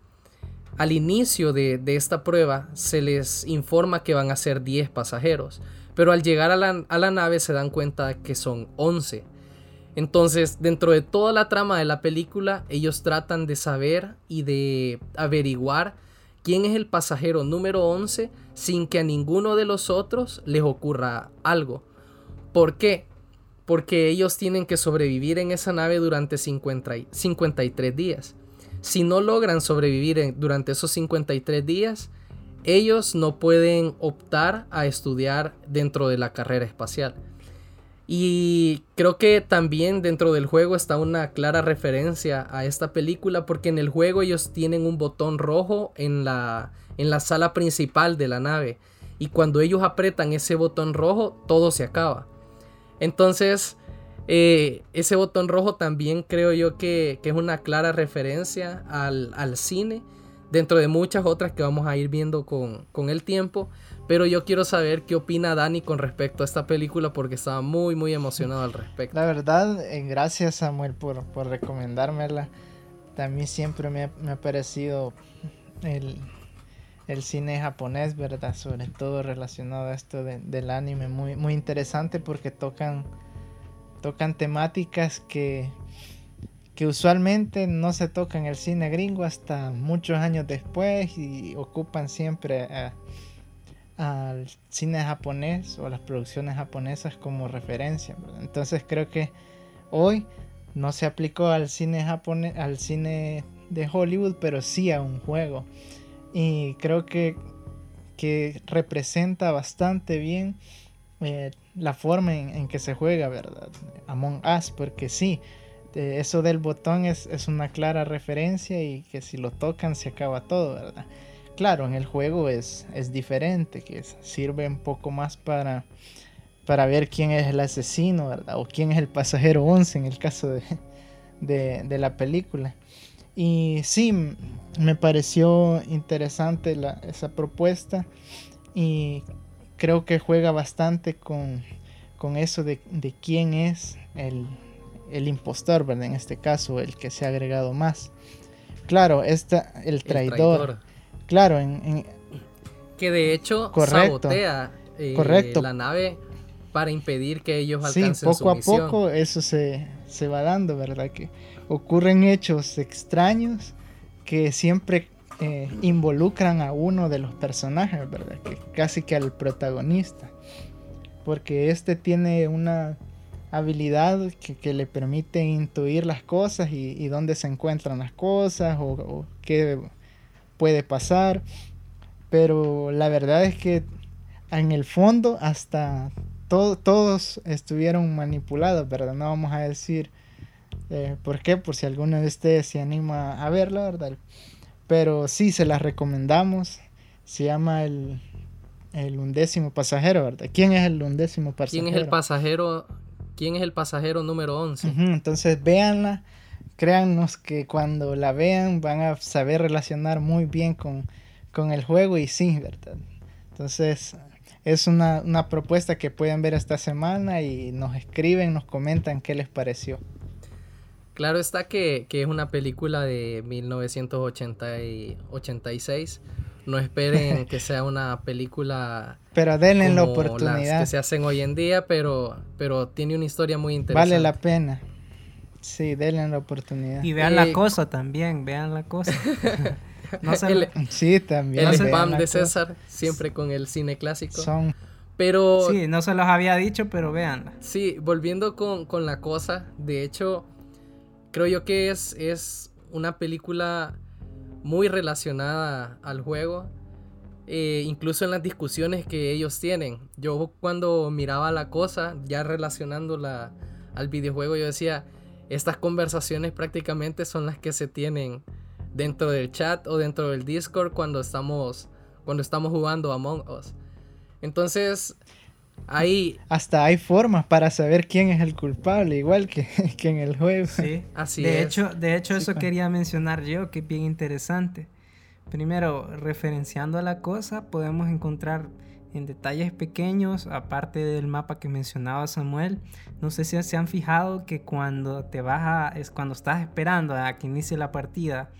Al inicio de, esta prueba se les informa que van a ser 10 pasajeros, pero al llegar a la, nave se dan cuenta que son 11. Entonces, dentro de toda la trama de la película, ellos tratan de saber y de averiguar quién es el pasajero número 11 sin que a ninguno de los otros les ocurra algo. ¿Por qué? Porque ellos tienen que sobrevivir en esa nave durante 53 días. Si no logran sobrevivir durante esos 53 días, ellos no pueden optar a estudiar dentro de la carrera espacial. Y creo que también dentro del juego está una clara referencia a esta película porque en el juego ellos tienen un botón rojo en la, en la sala principal de la nave. Y cuando ellos apretan ese botón rojo, todo se acaba. Entonces, eh, ese botón rojo también creo yo que, es una clara referencia al, cine, dentro de muchas otras que vamos a ir viendo con, el tiempo. Pero yo quiero saber qué opina Dani con respecto a esta película porque estaba muy, muy emocionado al respecto. La verdad, eh, gracias Samuel por, por recomendármela. También siempre me, ha parecido el, cine japonés, ¿verdad? Sobre todo relacionado a esto del anime, muy, muy interesante porque tocan tocan temáticas que, que usualmente no se tocan en el cine gringo hasta muchos años después y ocupan siempre al cine japonés o las producciones japonesas como referencia. Entonces creo que hoy no se aplicó al cine japonés, al cine de Hollywood, pero sí a un juego. Y creo que, que representa bastante bien eh, la forma en, que se juega, ¿verdad? Among Us, porque sí, eso del botón es, una clara referencia y que si lo tocan se acaba todo, ¿verdad? Claro, en el juego es, es diferente, que sirve un poco más para, para ver quién es el asesino, ¿verdad? O quién es el pasajero 11 en el caso de, de, la película. Y sí, me pareció interesante esa propuesta y creo que juega bastante con, eso de, quién es el, impostor, ¿verdad? En este caso, el que se ha agregado más. Claro, está el traidor. Claro, en, Que de hecho sabotea eh, la nave para impedir que ellos alcancen sí, poco a poco eso se, se va dando, ¿verdad? Que ocurren hechos extraños que siempre eh, involucran a uno de los personajes, ¿verdad? Que casi que al protagonista. Porque este tiene una habilidad que, le permite intuir las cosas y, dónde se encuentran las cosas o, qué puede pasar. Pero la verdad es que en el fondo hasta todos estuvieron manipulados, ¿verdad? No vamos a decir eh, por qué, por si alguno de ustedes se anima a verla, ¿verdad? Pero sí, se las recomendamos. Se llama el, el undécimo pasajero, ¿verdad? ¿Quién es el undécimo pasajero? ¿Quién es el pasajero? ¿Quién es el pasajero número 11? entonces véanla. Créannos que cuando la vean van a saber relacionar muy bien con, con el juego y sí, ¿verdad? Entonces es una, una propuesta que pueden ver esta semana y nos escriben, nos comentan qué les pareció. Claro está que, es una película de 1986. No esperen que sea una película. Pero denle la oportunidad. que se hacen hoy en día, pero, pero tiene una historia muy interesante. Vale la pena. Sí, denle la oportunidad. Y vean la eh, cosa también, vean la cosa. no sí, también. El spam de César, siempre con el cine clásico. Son... Pero... Sí, no se los había dicho, pero véanla. Sí, volviendo con, con la cosa, de hecho, creo yo que es, es una película muy relacionada al juego. Eh, incluso en las discusiones que ellos tienen. Yo cuando miraba la cosa, ya relacionándola al videojuego, yo decía, estas conversaciones prácticamente son las que se tienen dentro del chat o dentro del Discord cuando estamos, cuando estamos jugando Among Us. Entonces, Ahí. Hasta hay formas para saber quién es el culpable, igual que, en el juego. Sí, así de Hecho, de hecho, eso quería mencionar yo, que es bien interesante. Primero, referenciando a la cosa, podemos encontrar en detalles pequeños, aparte del mapa que mencionaba Samuel, no sé si se han fijado que cuando te vas a, es cuando estás esperando a que inicie la partida,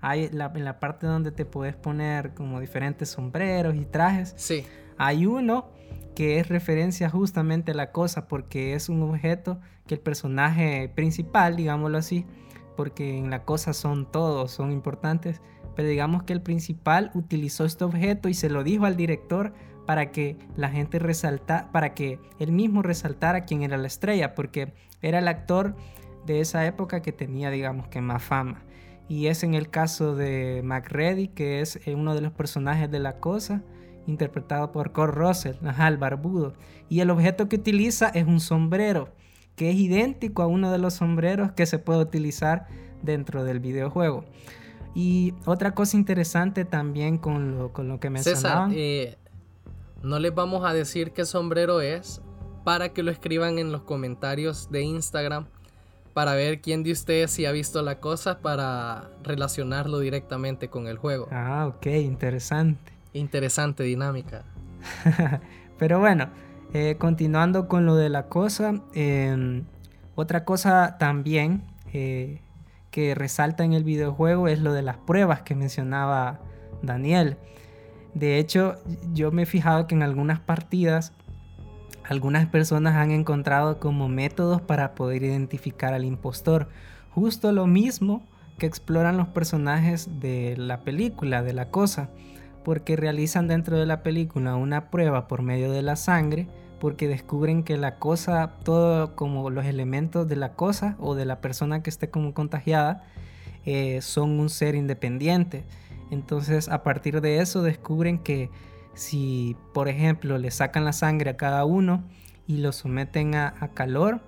hay la, en la parte donde te puedes poner como diferentes sombreros y trajes. Sí. Hay uno que es referencia justamente a la cosa porque es un objeto que el personaje principal, digámoslo así, porque en la cosa son todos, son importantes, pero digamos que el principal utilizó este objeto y se lo dijo al director para que la gente resalta, para que él mismo resaltara quién era la estrella, porque era el actor de esa época que tenía, digamos que más fama. Y es en el caso de MacReady, que es eh, uno de los personajes de la cosa, interpretado por Kurt Russell, el barbudo. Y el objeto que utiliza es un sombrero, que es idéntico a uno de los sombreros que se puede utilizar dentro del videojuego. Y otra cosa interesante también con lo, con lo que mencionaban. César, eh, no les vamos a decir qué sombrero es para que lo escriban en los comentarios de Instagram para ver quién de ustedes si ha visto la cosa para relacionarlo directamente con el juego. Ah, ok, interesante. Interesante dinámica. Pero bueno, eh, continuando con lo de la cosa, em, otra cosa también eh, que resalta en el videojuego es lo de las pruebas que mencionaba Daniel. De hecho, yo me he fijado que en algunas partidas algunas personas han encontrado como métodos para poder identificar al impostor. Justo lo mismo que exploran los personajes de la película, de la cosa porque realizan dentro de la película una prueba por medio de la sangre porque descubren que la cosa, todo como los elementos de la cosa o de la persona que esté como contagiada eh, son un ser independiente. Entonces a partir de eso descubren que si por ejemplo le sacan la sangre a cada uno y lo someten a, calor,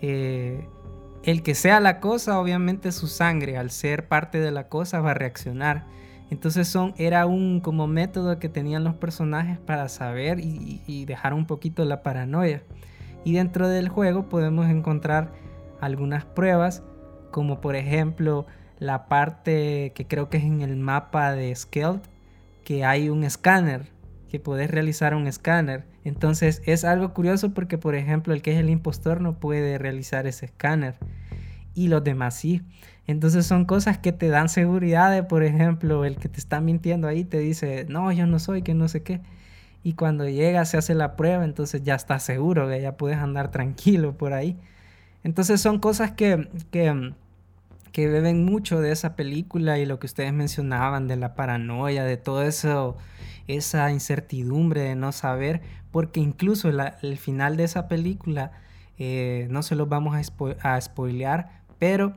eh, el que sea la cosa, obviamente su sangre al ser parte de la cosa va a reaccionar. Entonces son, era un como método que tenían los personajes para saber y, dejar un poquito la paranoia. Y dentro del juego podemos encontrar algunas pruebas, como por ejemplo la parte que creo que es en el mapa de Skeld, que hay un escáner, que puedes realizar un escáner. Entonces es algo curioso porque por ejemplo el que es el impostor no puede realizar ese escáner. Y los demás sí. Entonces son cosas que te dan seguridad de, por ejemplo, el que te está mintiendo ahí te dice, no, yo no soy, que no sé qué. Y cuando llega, se hace la prueba, entonces ya estás seguro, que ya puedes andar tranquilo por ahí. Entonces son cosas que, que, que beben mucho de esa película y lo que ustedes mencionaban de la paranoia, de todo eso, esa incertidumbre de no saber, porque incluso el final de esa película, eh, no se los vamos a, a spoilear, pero,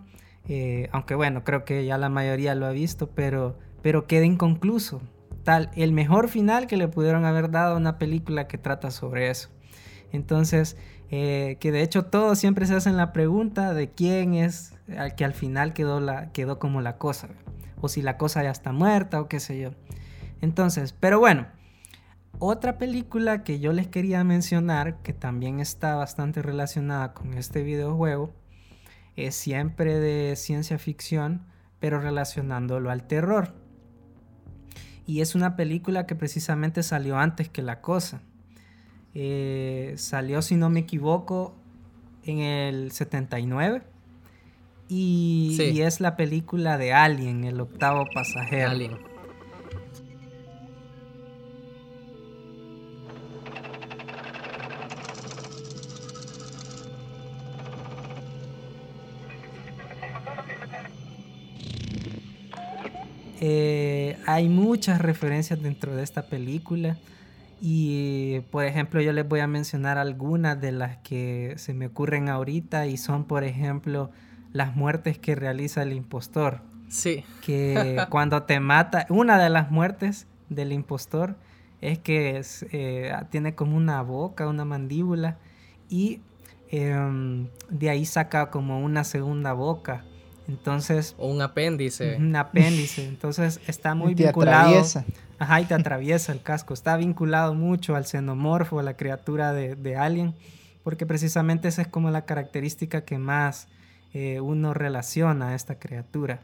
eh, aunque bueno, creo que ya la mayoría lo ha visto, pero, pero queda inconcluso. Tal, el mejor final que le pudieron haber dado a una película que trata sobre eso. Entonces, eh, que de hecho todos siempre se hacen la pregunta de quién es al que al final quedó, la, quedó como la cosa, o si la cosa ya está muerta o qué sé yo. Entonces, pero bueno, otra película que yo les quería mencionar, que también está bastante relacionada con este videojuego, es siempre de ciencia ficción, pero relacionándolo al terror. Y es una película que precisamente salió antes que La Cosa. Eh, salió, si no me equivoco, en el 79. Y, y, es la película de Alien, el octavo pasajero. Alien. Eh, hay muchas referencias dentro de esta película. Y por ejemplo, yo les voy a mencionar algunas de las que se me ocurren ahorita y son, por ejemplo, las muertes que realiza el impostor. Sí. Que cuando te mata, una de las muertes del impostor es que eh, tiene como una boca, una mandíbula y em, de ahí saca como una segunda boca entonces. O un apéndice. Un apéndice. Entonces está muy vinculado. Atraviesa. Ajá, y te atraviesa el casco. Está vinculado mucho al xenomorfo, a la criatura de, de Alien, porque precisamente esa es como la característica que más eh, uno relaciona a esta criatura.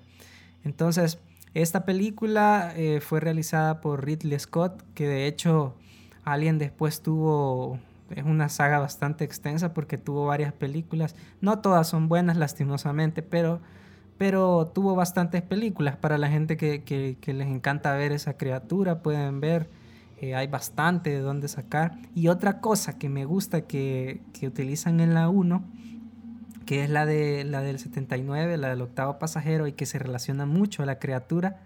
Entonces, esta película eh, fue realizada por Ridley Scott, que de hecho Alien después tuvo es una saga bastante extensa porque tuvo varias películas. No todas son buenas, lastimosamente, pero pero tuvo bastantes películas para la gente que, les encanta ver esa criatura, pueden ver, eh, hay bastante de dónde sacar. Y otra cosa que me gusta que, utilizan en la 1, que es la, de, la del 79, la del octavo pasajero, y que se relaciona mucho a la criatura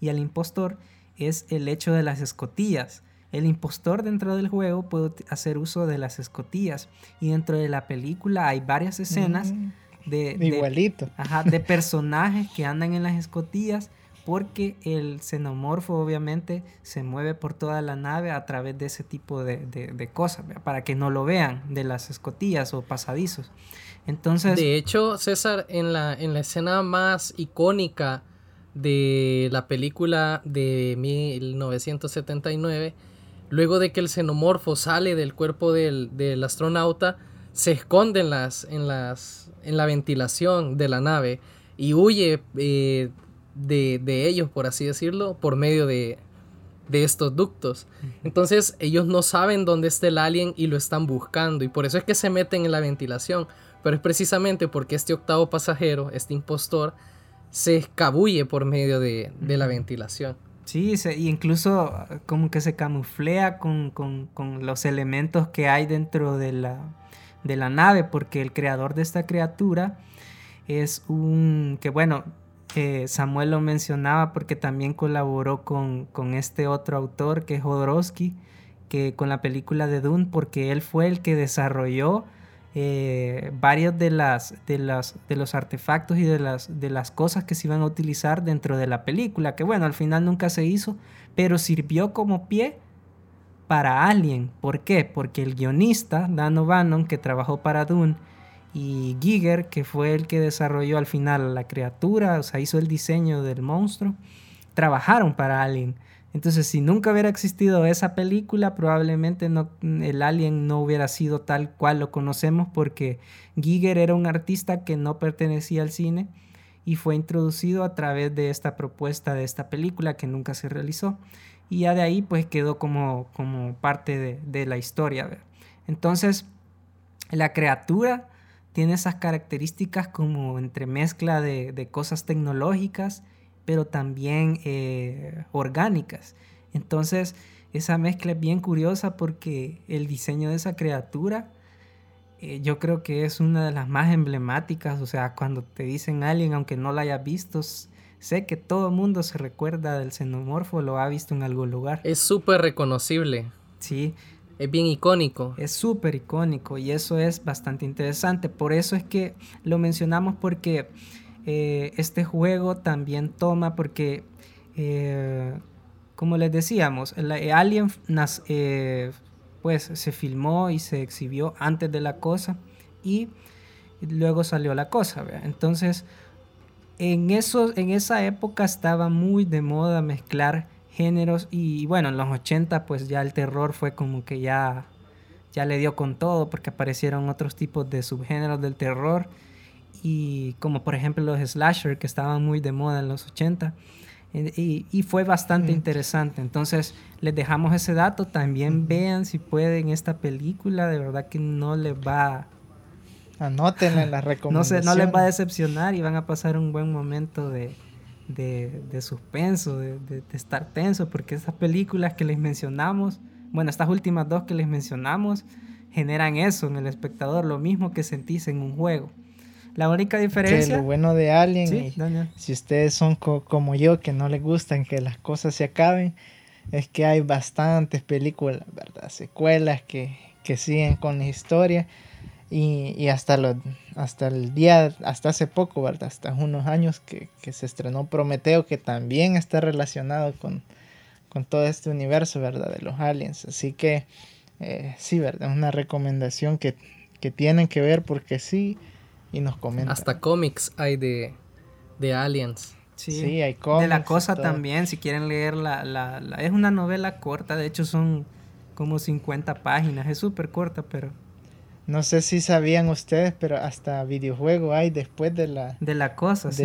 y al impostor, es el hecho de las escotillas. El impostor dentro del juego puede hacer uso de las escotillas y dentro de la película hay varias escenas mm de, Igualito. De, personajes que andan en las escotillas porque el xenomorfo obviamente se mueve por toda la nave a través de ese tipo de, cosas, para que no lo vean, de las escotillas o pasadizos. Entonces... De hecho, César, en la, en la escena más icónica de la película de 1979, luego de que el xenomorfo sale del cuerpo del, del astronauta, se esconde en las, en las en la ventilación de la nave y huye eh, de, ellos, por así decirlo, por medio de, de estos ductos. Entonces ellos no saben dónde está el alien y lo están buscando y por eso es que se meten en la ventilación. Pero es precisamente porque este octavo pasajero, este impostor, se escabulle por medio de, la ventilación. Sí, y incluso como que se camuflea con, con, los elementos que hay dentro de la, de la nave, porque el creador de esta criatura es un, que bueno, eh, Samuel lo mencionaba porque también colaboró con, este otro autor que es Jodorowsky, que con la película de Dune, porque él fue el que desarrolló eh, varios de, las, de, las, de los artefactos y de las, de las cosas que se iban a utilizar dentro de la película, que bueno, al final nunca se hizo, pero sirvió como pie para Alien. ¿Por qué? Porque el guionista, Dan O'Bannon, que trabajó para Dune, y Giger, que fue el que desarrolló al final la criatura, o sea, hizo el diseño del monstruo, trabajaron para Alien. Entonces, si nunca hubiera existido esa película, probablemente no, el Alien no hubiera sido tal cual lo conocemos, porque Giger era un artista que no pertenecía al cine y fue introducido a través de esta propuesta de esta película que nunca se realizó y ya de ahí pues quedó como, como parte de, la historia. Entonces, la criatura tiene esas características como entremezcla de, de cosas tecnológicas, pero también eh, orgánicas. Entonces, esa mezcla es bien curiosa porque el diseño de esa criatura eh, yo creo que es una de las más emblemáticas. O sea, cuando te dicen alguien, aunque no la haya visto, sé que todo el mundo se recuerda del xenomorfo, lo ha visto en algún lugar. Es súper reconocible. Sí. Es bien icónico. Es súper icónico y eso es bastante interesante. Por eso es que lo mencionamos porque eh, este juego también toma, porque, eh, como les decíamos, el Alien pues se filmó y se exhibió antes de la cosa y luego salió la cosa. Entonces, en, en esa época estaba muy de moda mezclar géneros y bueno, en los 80 pues ya el terror fue como que ya, ya le dio con todo porque aparecieron otros tipos de subgéneros del terror y como por ejemplo los slasher que estaban muy de moda en los 80 y, fue bastante interesante. Entonces, les dejamos ese dato. También vean si pueden esta película. De verdad que no les va. Anótenle las recomendaciones. No, no les va a decepcionar y van a pasar un buen momento de, de, suspenso, de, de, estar tenso, porque esas películas que les mencionamos, bueno, estas últimas dos que les mencionamos, generan eso en el espectador, lo mismo que sentís en un juego. La única diferencia. lo bueno de Alien, si ustedes son como yo, que no les gustan que las cosas se acaben, es que hay bastantes películas, ¿verdad? Secuelas que, que siguen con la historia. Y, y, hasta, lo, hasta el día, hasta hace poco, ¿verdad? Hasta unos años que, que se estrenó Prometeo, que también está relacionado con, con, todo este universo, ¿verdad? De los aliens. Así que, eh, sí, ¿verdad? Es una recomendación que, que tienen que ver porque sí y nos comentan. Hasta cómics hay de, de aliens. Sí, hay cómics. De la cosa también, si quieren leer la, la, Es una novela corta, de hecho son como 50 páginas, es súper corta, pero... No sé si sabían ustedes, pero hasta videojuego hay después de la... De la cosa, sí.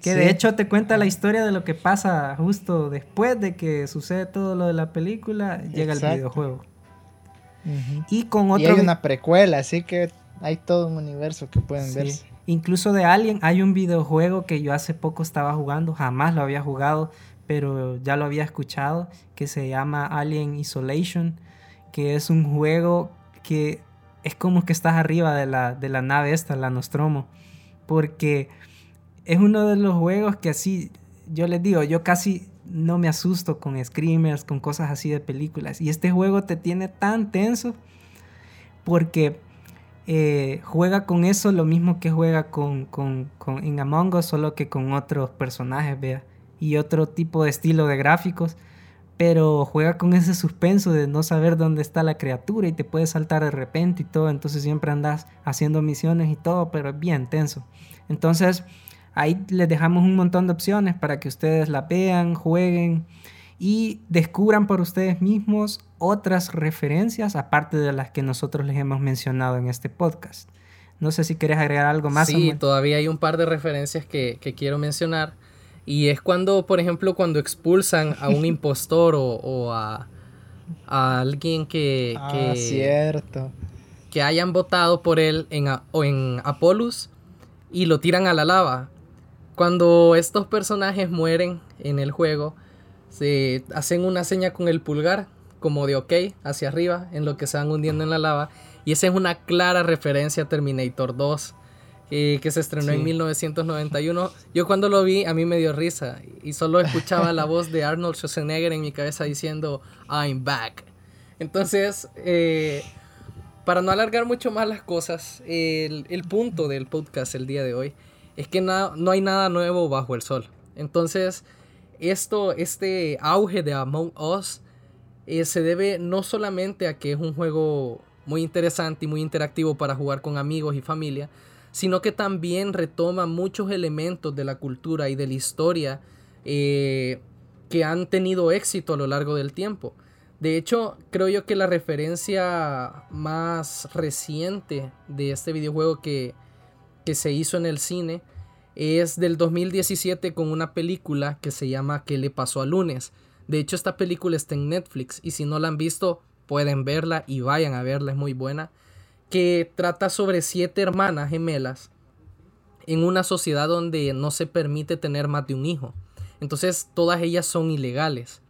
Que de hecho te cuenta la historia de lo que pasa justo después de que sucede todo lo de la película, llega el videojuego. Y con otro... Y hay una precuela, así que hay todo un universo que pueden ver. Incluso de Alien hay un videojuego que yo hace poco estaba jugando, jamás lo había jugado, pero ya lo había escuchado, que se llama Alien Isolation, que es un juego que es como que estás arriba de la, de la nave esta, la Nostromo, porque es uno de los juegos que así, yo les digo, yo casi no me asusto con screamers, con cosas así de películas, y este juego te tiene tan tenso porque eh, juega con eso lo mismo que juega con, con, con, solo que con otros personajes, vea, y otro tipo de estilo de gráficos, pero juega con ese suspenso de no saber dónde está la criatura y te puede saltar de repente y todo, entonces siempre andas haciendo misiones y todo, pero es bien tenso. Entonces, ahí les dejamos un montón de opciones para que ustedes la vean, jueguen y descubran por ustedes mismos otras referencias aparte de las que nosotros les hemos mencionado en este podcast. No sé si quieres agregar algo más. Sí, todavía hay un par de referencias que, quiero mencionar. Y es cuando, por ejemplo, cuando expulsan a un impostor o, a, alguien que, ah, que, cierto. que hayan votado por él en, o en Apolus y lo tiran a la lava. Cuando estos personajes mueren en el juego, se hacen una seña con el pulgar, como de ok, hacia arriba, en lo que se van hundiendo en la lava. Y esa es una clara referencia a Terminator 2, eh, que se estrenó en 1991. Yo cuando lo vi, a mí me dio risa. Y solo escuchaba la voz de Arnold Schwarzenegger en mi cabeza diciendo, I'm back. Entonces, eh, para no alargar mucho más las cosas, el, el, punto del podcast el día de hoy es que no hay nada nuevo bajo el sol. Entonces, esto, este auge de Among Us eh, se debe no solamente a que es un juego muy interesante y muy interactivo para jugar con amigos y familia, sino que también retoma muchos elementos de la cultura y de la historia eh, que han tenido éxito a lo largo del tiempo. De hecho, creo yo que la referencia más reciente de este videojuego que, que se hizo en el cine es del 2017 con una película que se llama ¿Qué le pasó a lunes? De hecho, esta película está en Netflix y si no la han visto, pueden verla y vayan a verla, es muy buena. Que trata sobre siete hermanas gemelas en una sociedad donde no se permite tener más de un hijo. Entonces todas ellas son ilegales,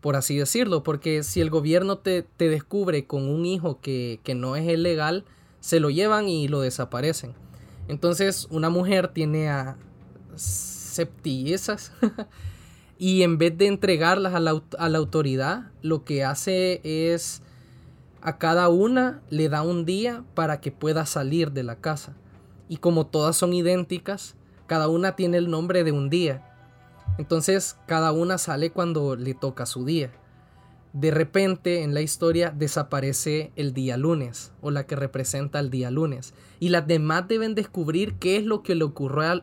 por así decirlo, porque si el gobierno te, descubre con un hijo que, que no es legal, se lo llevan y lo desaparecen. Entonces una mujer tiene a septillezas y en vez de entregarlas a la, a la, autoridad, lo que hace es a cada una le da un día para que pueda salir de la casa. Y como todas son idénticas, cada una tiene el nombre de un día. Entonces cada una sale cuando le toca su día. De repente en la historia desaparece el día lunes o la que representa el día lunes. Y las demás deben descubrir qué es lo que le ocurrió,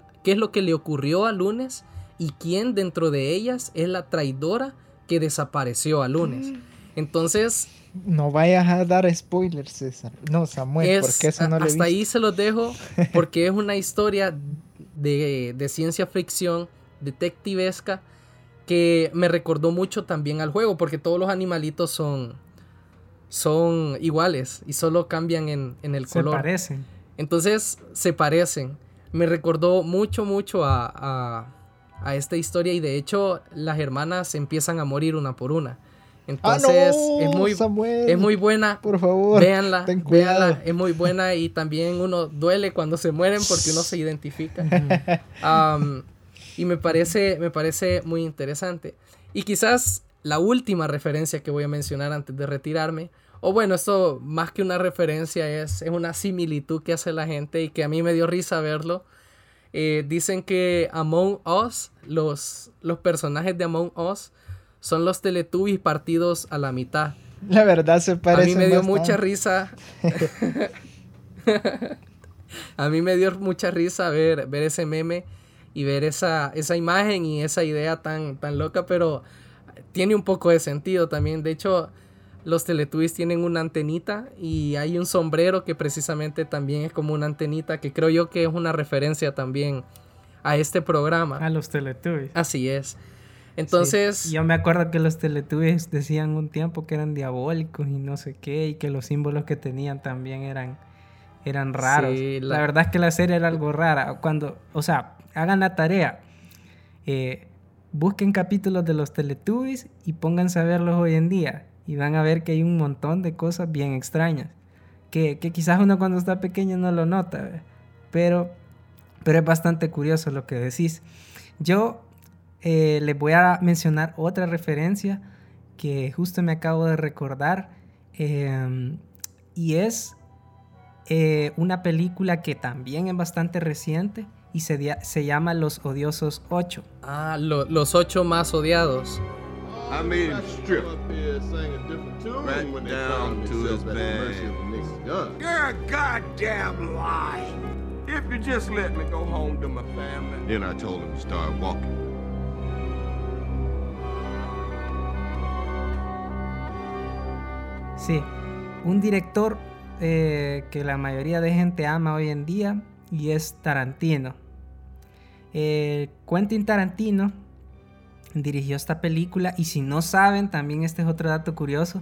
ocurrió a lunes y quién dentro de ellas es la traidora que desapareció a lunes. Mm. Entonces no vayas a dar spoilers, César. No, Samuel, porque eso no le Hasta ahí se los dejo, porque es una historia de, de ciencia ficción, detectivesca, que me recordó mucho también al juego, porque todos los animalitos son, son iguales y solo cambian en, en el color. Se parecen. Entonces, se parecen. Me recordó mucho, mucho a, a, a esta historia y de hecho las hermanas empiezan a morir una por una. Ah, Entonces es, muy, es muy buena. Por favor. Véanla, véanla. Es muy buena y también uno duele cuando se mueren porque uno se identifica. y me parece, me parece muy interesante. Y quizás la última referencia que voy a mencionar antes de retirarme. O bueno, esto más que una referencia es, es una similitud que hace la gente y que a mí me dio risa verlo. Eh, dicen que Among Us, los, los personajes de Among Us, son los Teletubbies partidos a la mitad. La verdad se parece. A mí me dio mucha risa. a mí me dio mucha risa ver, ver ese meme y ver esa, esa imagen y esa idea tan, tan loca, pero tiene un poco de sentido también. De hecho, los Teletubbies tienen una antenita y hay un sombrero que precisamente también es como una antenita, que creo yo que es una referencia también a este programa. A los Teletubbies. Así es. Entonces. Yo me acuerdo que los Teletubbies decían un tiempo que eran diabólicos y no sé qué, y que los símbolos que tenían también eran, eran raros. la... verdad es que la serie era algo rara. Cuando, o sea, hagan la tarea. Eh, busquen capítulos de los Teletubbies y pónganse a verlos hoy en día. Y van a ver que hay un montón de cosas bien extrañas. Que, que quizás uno cuando está pequeño no lo nota. Pero, pero es bastante curioso lo que decís. Yo eh, les voy a mencionar otra referencia que justo me acabo de recordar. Em, y es eh, una película que también es bastante reciente y se, se llama Los Odiosos 8. Ah, los 8 más odiados. I made him strip. Right down to his bed. You're a goddamn lie. If you just let me go home to my family. Then I told him to start walking. Sí, un director eh, que la mayoría de gente ama hoy en día y es Tarantino. Eh, Quentin Tarantino dirigió esta película y si no saben, también este es otro dato curioso,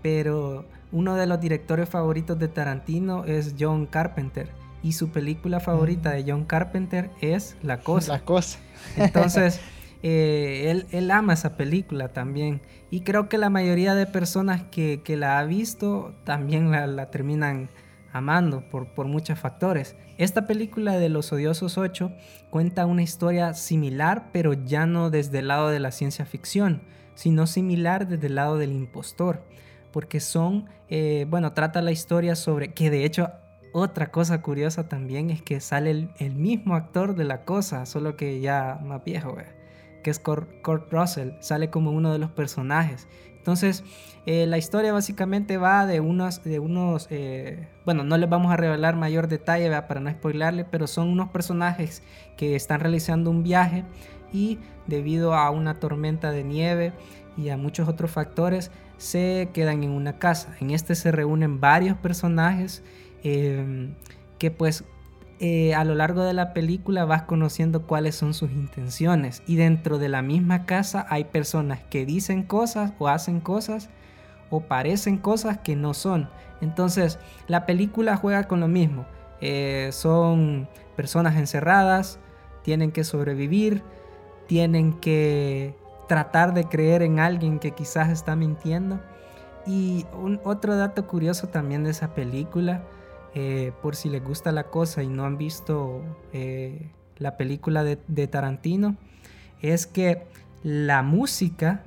pero uno de los directores favoritos de Tarantino es John Carpenter y su película favorita de John Carpenter es La Cosa. La Cosa. Entonces... Eh, él, ama esa película también. Y creo que la mayoría de personas que, la ha visto también la, terminan amando por, por, muchos factores. Esta película de Los Odiosos 8 cuenta una historia similar, pero ya no desde el lado de la ciencia ficción, sino similar desde el lado del impostor. Porque son, eh, bueno, trata la historia sobre que de hecho otra cosa curiosa también es que sale el, mismo actor de la cosa, solo que ya más viejo que es Kurt, Russell, sale como uno de los personajes. Entonces, eh, la historia básicamente va de unos, de unos eh, bueno, no les vamos a revelar mayor detalle para no spoilarle, pero son unos personajes que están realizando un viaje y debido a una tormenta de nieve y a muchos otros factores, se quedan en una casa. En este se reúnen varios personajes eh, que pues eh, a lo largo de la película vas conociendo cuáles son sus intenciones y dentro de la misma casa hay personas que dicen cosas o hacen cosas o parecen cosas que no son. Entonces, la película juega con lo mismo. Eh, son personas encerradas, tienen que sobrevivir, tienen que tratar de creer en alguien que quizás está mintiendo. Y un, otro dato curioso también de esa película, eh, por si les gusta la cosa y no han visto eh, la película de, Tarantino, es que la música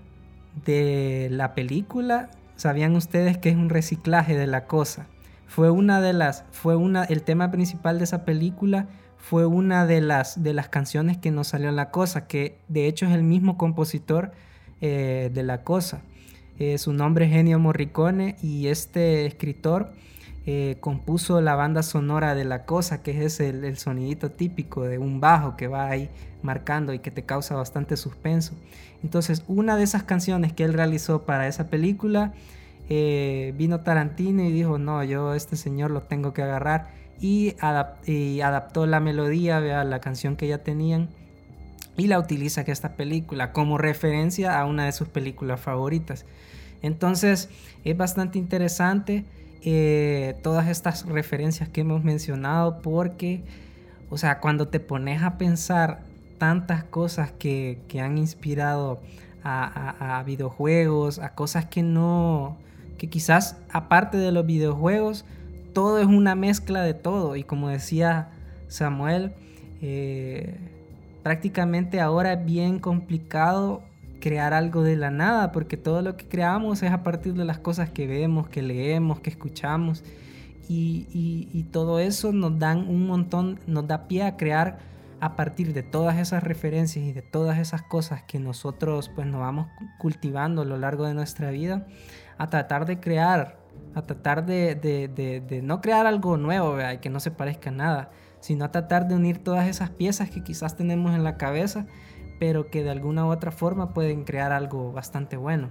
de la película, ¿sabían ustedes que es un reciclaje de la cosa? Fue una de las, fue una, el tema principal de esa película fue una de las, de las canciones que nos salió en la cosa, que de hecho es el mismo compositor eh, de la cosa. Su nombre es Genio Morricone y este escritor eh, compuso la banda sonora de la cosa, que es el, el, sonidito típico de un bajo que va ahí marcando y que te causa bastante suspenso. Entonces, una de esas canciones que él realizó para esa película, vino Tarantino y dijo, no, yo este señor lo tengo que agarrar y, adaptó la melodía a la canción que ya tenían y la utiliza que esta película como referencia a una de sus películas favoritas. Entonces es bastante interesante eh, todas estas referencias que hemos mencionado porque, o sea, cuando te pones a pensar tantas cosas que, han inspirado a, a, videojuegos, a cosas que no, que quizás aparte de los videojuegos, todo es una mezcla de todo. Y como decía Samuel, eh, prácticamente ahora es bien complicado crear algo de la nada, porque todo lo que creamos es a partir de las cosas que vemos, que leemos, que escuchamos. Y, todo eso nos dan un montón, nos da pie a crear a partir de todas esas referencias y de todas esas cosas que nosotros pues nos vamos cultivando a lo largo de nuestra vida, a tratar de crear a tratar de, no crear algo nuevo, y que no se parezca a nada, sino a tratar de unir todas esas piezas que quizás tenemos en la cabeza, pero que de alguna u otra forma pueden crear algo bastante bueno.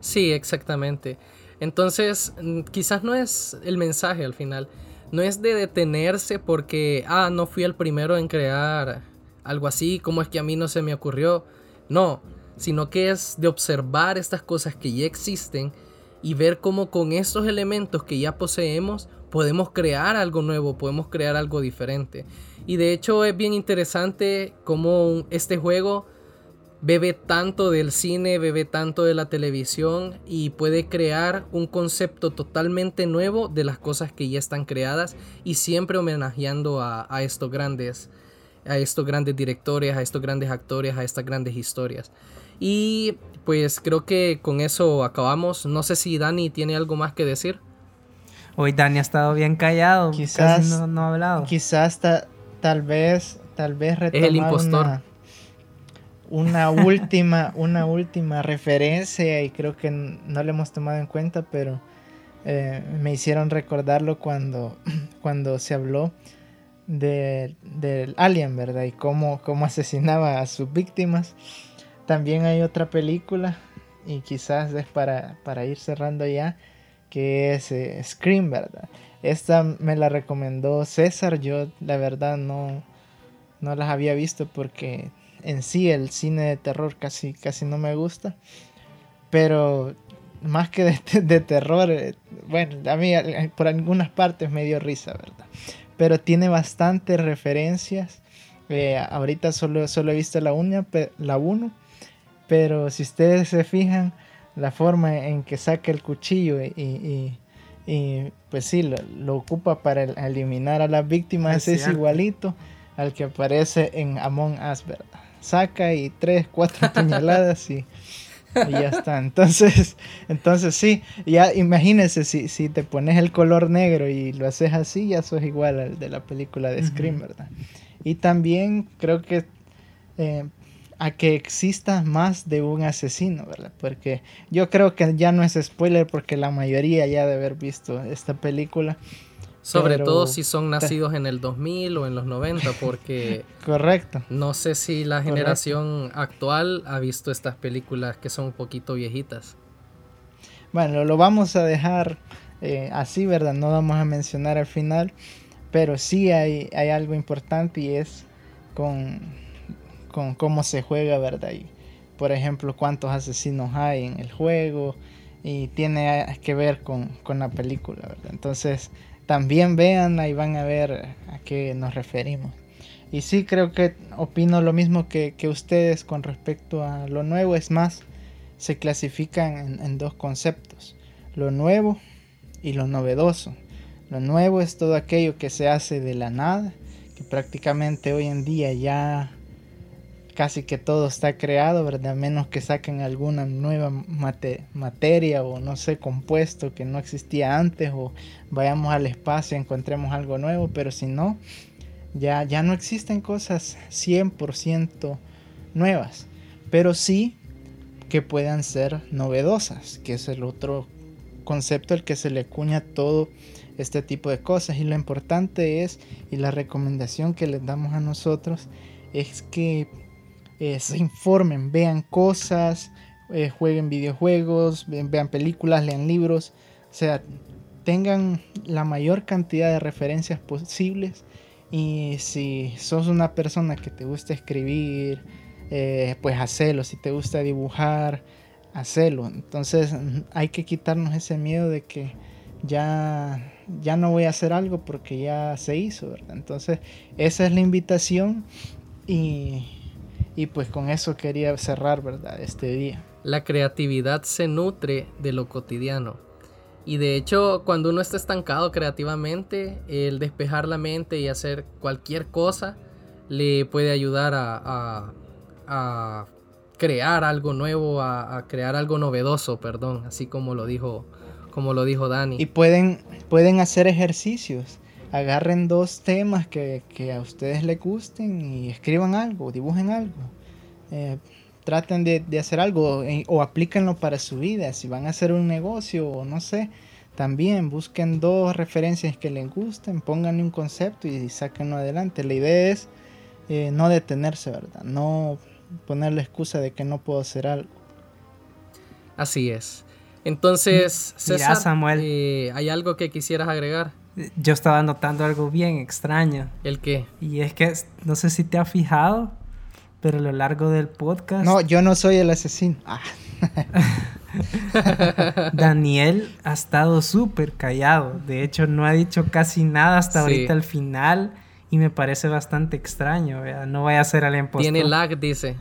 Sí, exactamente. Entonces, mm, quizás no es el mensaje al final, no es de detenerse porque, ah, no fui el primero en crear algo así, como es que a mí no se me ocurrió? No, sino que es de observar estas cosas que ya existen y ver cómo con estos elementos que ya poseemos podemos crear algo nuevo, podemos crear algo diferente. Y de hecho es bien interesante cómo este juego bebe tanto del cine, bebe tanto de la televisión y puede crear un concepto totalmente nuevo de las cosas que ya están creadas y siempre homenajeando a, a estos grandes a estos grandes directores, a estos grandes actores, a estas grandes historias. Y pues creo que con eso acabamos. No sé si Dani tiene algo más que decir. Hoy Dani ha estado bien callado, quizás no, ha hablado. Quizás tal vez, tal vez retomar el impostor. Una, última, una última referencia y creo que no le hemos tomado en cuenta, pero eh, me hicieron recordarlo cuando, cuando se habló del alien, ¿verdad? Y cómo, cómo asesinaba a sus víctimas. También hay otra película, y quizás es para, ir cerrando ya, que es eh, Scream, ¿verdad? Esta me la recomendó César, yo la verdad no, no las había visto porque en sí el cine de terror casi, casi no me gusta. Pero más que de, terror, eh, bueno, a mí por algunas partes me dio risa, ¿verdad? Pero tiene bastantes referencias. Eh, ahorita solo, solo he visto la 1, la pero si ustedes se fijan, la forma en que saca el cuchillo y, pues sí, lo, ocupa para eliminar a las víctimas es, igualito al que aparece en Among Us, ¿verdad? Saca y tres, cuatro puñaladas y, ya está. Entonces, entonces sí, ya imagínense si, si te pones el color negro y lo haces así, ya sos igual al de la película de Scream, ¿verdad? Y también creo que eh, a que exista más de un asesino, ¿verdad? Porque yo creo que ya no es spoiler porque la mayoría ya de haber visto esta película. Sobre todo si son nacidos en el 2000 o en los 90, porque... Correcto. No sé si la generación actual ha visto estas películas que son un poquito viejitas. Bueno, lo vamos a dejar eh, así, ¿verdad? No vamos a mencionar al final, pero sí hay, hay algo importante y es con con cómo se juega, ¿verdad? Y, por ejemplo, cuántos asesinos hay en el juego y tiene que ver con, con la película, ¿verdad? Entonces, también véanla y van a ver a qué nos referimos. Y sí, creo que opino lo mismo que, que ustedes con respecto a lo nuevo. Es más, se clasifican en, dos conceptos. Lo nuevo y lo novedoso. Lo nuevo es todo aquello que se hace de la nada, que prácticamente hoy en día ya casi que todo está creado, ¿verdad? Menos que saquen alguna nueva materia o no sé, compuesto que no existía antes o vayamos al espacio y encontremos algo nuevo, pero si no, ya, ya no existen cosas 100% nuevas, pero sí que puedan ser novedosas, que es el otro concepto al que se le cuña todo este tipo de cosas. Y lo importante es, y la recomendación que les damos a nosotros, es que eh, se informen, vean cosas, eh, jueguen videojuegos, vean películas, lean libros, o sea, tengan la mayor cantidad de referencias posibles y si sos una persona que te gusta escribir, eh, pues hacelo. Si te gusta dibujar, hacelo. Entonces hay que quitarnos ese miedo de que ya, ya no voy a hacer algo porque ya se hizo, Entonces esa es la invitación y, y pues con eso quería cerrar, ¿verdad? Este día. La creatividad se nutre de lo cotidiano. Y de hecho, cuando uno está estancado creativamente, el despejar la mente y hacer cualquier cosa le puede ayudar a, a, crear algo nuevo, a, crear algo novedoso, perdón, así como lo dijo, como lo dijo Dani. Y pueden, pueden hacer ejercicios. Agarren dos temas que, a ustedes les gusten y escriban algo, dibujen algo. Eh, traten de, hacer algo eh, o aplíquenlo para su vida. Si van a hacer un negocio o no sé, también busquen dos referencias que les gusten, pónganle un concepto y sáquenlo adelante. La idea es eh, no detenerse, ¿verdad? No poner la excusa de que no puedo hacer algo. Así es. Entonces, César, Samuel, eh, ¿hay algo que quisieras agregar? Yo estaba notando algo bien extraño. ¿El qué? Y es que no sé si te has fijado, pero a lo largo del podcast. No, yo no soy el asesino. Ah. Daniel ha estado súper callado. De hecho, no ha dicho casi nada hasta ahorita al final. Y me parece bastante extraño. No vaya a ser al impostor. Tiene lag, dice.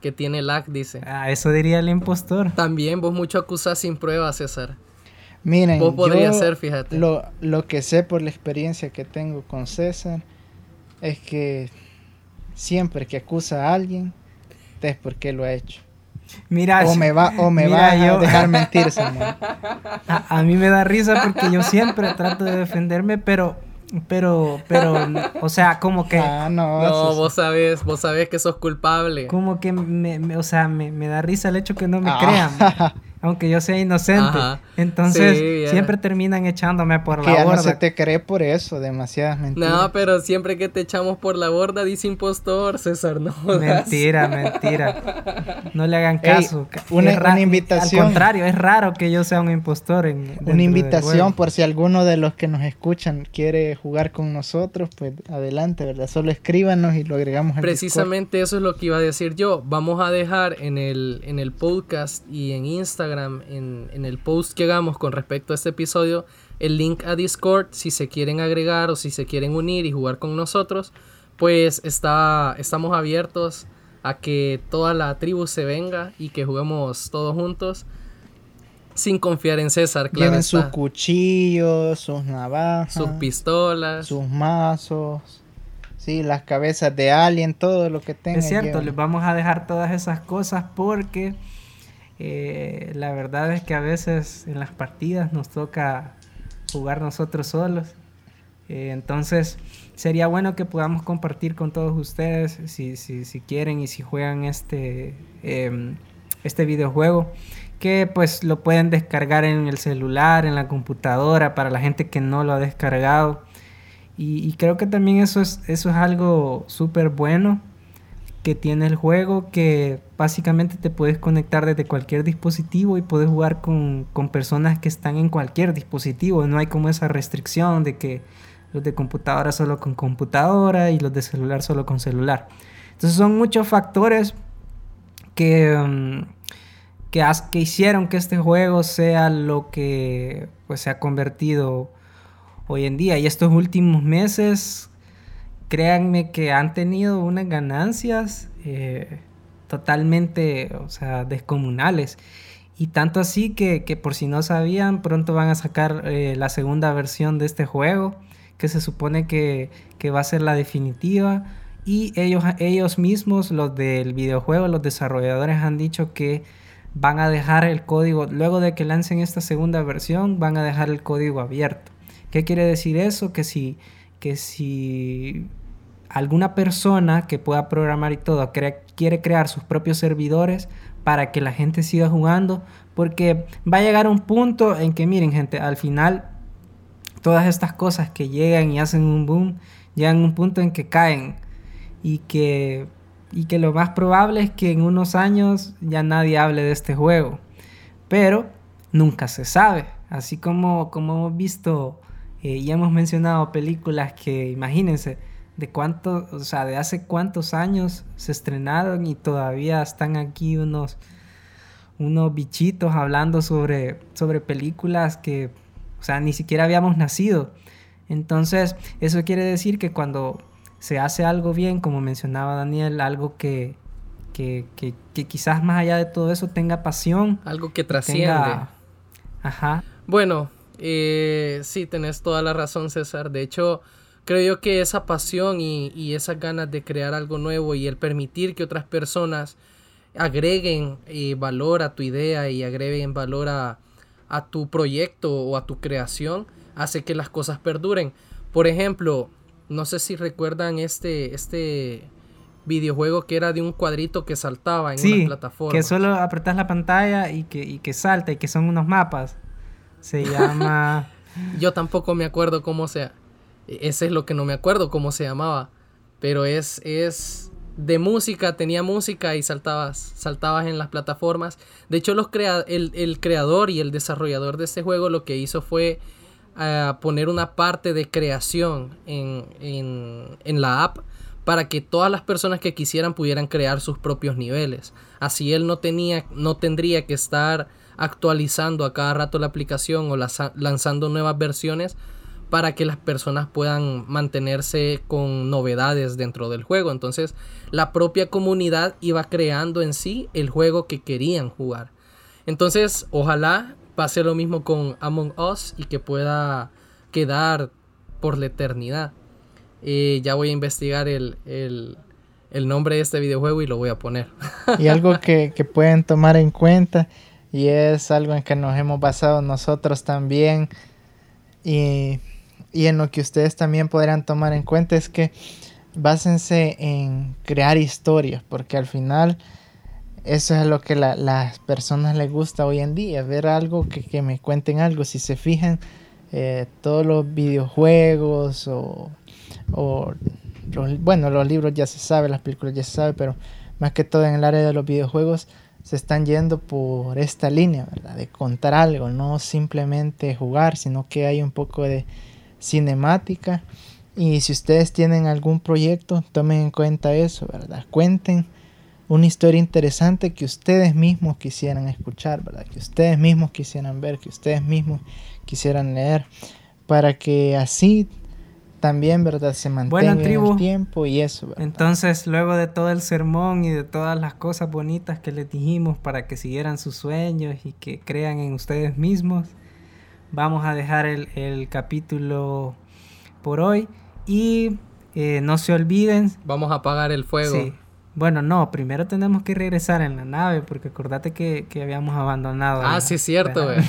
Que tiene lag, dice. Ah, eso diría el impostor. También vos mucho acusás sin pruebas, César. Miren, vos podrías ser, fíjate. Lo, lo que sé por la experiencia que tengo con César es que siempre que acusa a alguien, es porque lo ha hecho. Mira, o me va, o me va a dejar mentir, A, a, mí me da risa porque yo siempre trato de defenderme, pero, pero, pero, o sea, como que. Ah, no, no vos sabés, vos sabés que sos culpable. Como que me, o sea, me, me, da risa el hecho que no me ah. crean. aunque yo sea inocente. Entonces, siempre terminan echándome por la borda. No se te cree por eso, demasiadas mentiras. No, pero siempre que te echamos por la borda, dice impostor, César, no. Mentira, mentira. No le hagan caso. una, invitación. Al contrario, es raro que yo sea un impostor. En, una invitación por si alguno de los que nos escuchan quiere jugar con nosotros, pues adelante, ¿verdad? Solo escríbanos y lo agregamos al Precisamente eso es lo que iba a decir yo. Vamos a dejar en el, en el podcast y en Instagram en, el post que hagamos con respecto a este episodio, el link a Discord, si se quieren agregar o si se quieren unir y jugar con nosotros, pues está, estamos abiertos a que toda la tribu se venga y que juguemos todos juntos. Sin confiar en César, claro. Lleven sus cuchillos, sus navajas, sus pistolas, sus mazos. Sí, las cabezas de alien, todo lo que tengan. Es cierto, les vamos a dejar todas esas cosas porque eh, la verdad es que a veces en las partidas nos toca jugar nosotros solos. Eh, entonces sería bueno que podamos compartir con todos ustedes si, si, si quieren y si juegan este, em, este videojuego. Que pues lo pueden descargar en el celular, en la computadora, para la gente que no lo ha descargado. Y, creo que también eso es, eso es algo súper bueno que tiene el juego que básicamente te puedes conectar desde cualquier dispositivo y puedes jugar con, personas que están en cualquier dispositivo. No hay como esa restricción de que los de computadora solo con computadora y los de celular solo con celular. Entonces son muchos factores que, mm, que, que hicieron que este juego sea lo que pues, se ha convertido hoy en día. Y estos últimos meses, créanme que han tenido unas ganancias eh, totalmente, o sea, descomunales. Y tanto así que, por si no sabían, pronto van a sacar eh, la segunda versión de este juego, que se supone que, que va a ser la definitiva. Y ellos, ellos mismos, los del videojuego, los desarrolladores han dicho que van a dejar el código, luego de que lancen esta segunda versión, van a dejar el código abierto. ¿Qué quiere decir eso? Que si, que si alguna persona que pueda programar y todo quiere crear sus propios servidores para que la gente siga jugando, porque va a llegar un punto en que, miren gente, al final todas estas cosas que llegan y hacen un boom, llegan a un punto en que caen y que y que lo más probable es que en unos años ya nadie hable de este juego. Pero nunca se sabe. Así como, como hemos visto eh, y hemos mencionado películas que, imagínense, de cuánto, o sea, de hace cuántos años se estrenaron y todavía están aquí unos, unos bichitos hablando sobre, sobre películas que, o sea, ni siquiera habíamos nacido. Entonces, eso quiere decir que cuando se hace algo bien, como mencionaba Daniel, algo que, que, quizás más allá de todo eso tenga pasión. Algo que trasciende. Ajá. Bueno, eh, sí, tenés toda la razón, César. De hecho, creo yo que esa pasión y, y esas ganas de crear algo nuevo y el permitir que otras personas agreguen eh, valor a tu idea y agreguen valor a, a tu proyecto o a tu creación, hace que las cosas perduren. Por ejemplo, no sé si recuerdan este, este videojuego que era de un cuadrito que saltaba en una plataforma. Que solo apretas la pantalla y que, y que salta y que son unos mapas. Se llama. Yo tampoco me acuerdo cómo se. Ese es lo que no me acuerdo cómo se llamaba. Pero es. es de música, tenía música y saltabas, saltabas en las plataformas. De hecho, los crea el, el creador y el desarrollador de este juego lo que hizo fue a poner una parte de creación en, en, la app para que todas las personas que quisieran pudieran crear sus propios niveles. Así él no, tenía, no tendría que estar actualizando a cada rato la aplicación o lanzando nuevas versiones para que las personas puedan mantenerse con novedades dentro del juego. Entonces la propia comunidad iba creando en sí el juego que querían jugar. Entonces ojalá pase lo mismo con Among Us y que pueda quedar por la eternidad. Eh, ya voy a investigar el, nombre de este videojuego y lo voy a poner. y algo que, pueden tomar en cuenta, y es algo en que nos hemos basado nosotros también, y, y en lo que ustedes también podrán tomar en cuenta, es que básense en crear historias, porque al final eso es lo que la, las personas les gusta hoy en día, ver algo, que, me cuenten algo. Si se fijan, eh, todos los videojuegos o, bueno, los libros ya se sabe, las películas ya se sabe, pero más que todo en el área de los videojuegos se están yendo por esta línea, ¿verdad? De contar algo, no simplemente jugar, sino que hay un poco de cinemática. Y si ustedes tienen algún proyecto, tomen en cuenta eso, ¿verdad? Cuenten una historia interesante que ustedes mismos quisieran escuchar, ¿verdad? Que ustedes mismos quisieran ver, que ustedes mismos quisieran leer, para que así también, ¿verdad? Se mantenga el tiempo y eso, ¿verdad? Entonces, luego de todo el sermón y de todas las cosas bonitas que les dijimos para que siguieran sus sueños y que crean en ustedes mismos, vamos a dejar el, capítulo por hoy y eh, no se olviden. Vamos a apagar el fuego. Sí bueno, no, primero tenemos que regresar en la nave porque acordate que, habíamos abandonado. Ah, sí, es cierto, güey.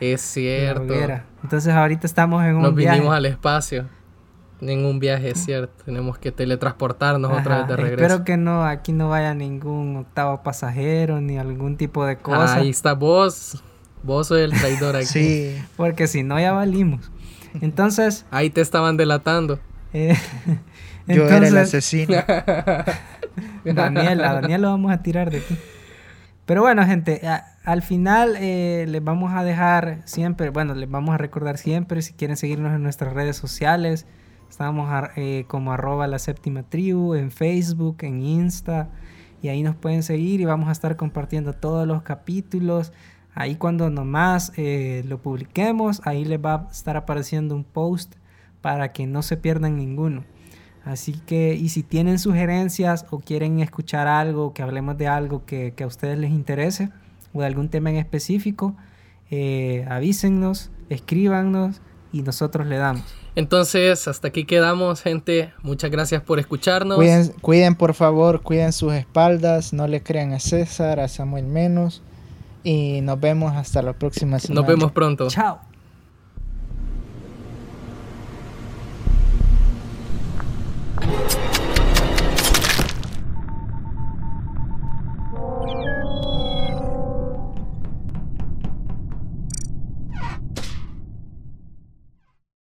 Es cierto. Entonces ahorita estamos en un Nos vinimos al espacio. Un viaje, es cierto. Tenemos que teletransportarnos otra vez de regreso. Espero que no, aquí no vaya ningún octavo pasajero ni algún tipo de cosa. ahí está vos. Vos sos el traidor aquí. sí, porque si no ya valimos. Entonces. Ahí te estaban delatando. Eh, Yo era el asesino. Daniel, a Daniel lo vamos a tirar de aquí. Pero bueno, gente, al final eh, les vamos a dejar siempre, bueno, les vamos a recordar siempre, si quieren seguirnos en nuestras redes sociales, estamos eh, como arroba la séptima tribu, en Facebook, en Insta, y ahí nos pueden seguir y vamos a estar compartiendo todos los capítulos. Ahí cuando nomás eh, lo publiquemos, ahí les va a estar apareciendo un post para que no se pierdan ninguno. Así que, y si tienen sugerencias o quieren escuchar algo, que hablemos de algo que, a ustedes les interese o de algún tema en específico, eh, avísennos, escríbanos y nosotros le damos. Entonces, hasta aquí quedamos, gente. Muchas gracias por escucharnos. Cuiden, cuiden, por favor, cuiden sus espaldas. No le crean a César, a Samuel menos y nos vemos hasta la próxima semana. Nos vemos pronto. Chao.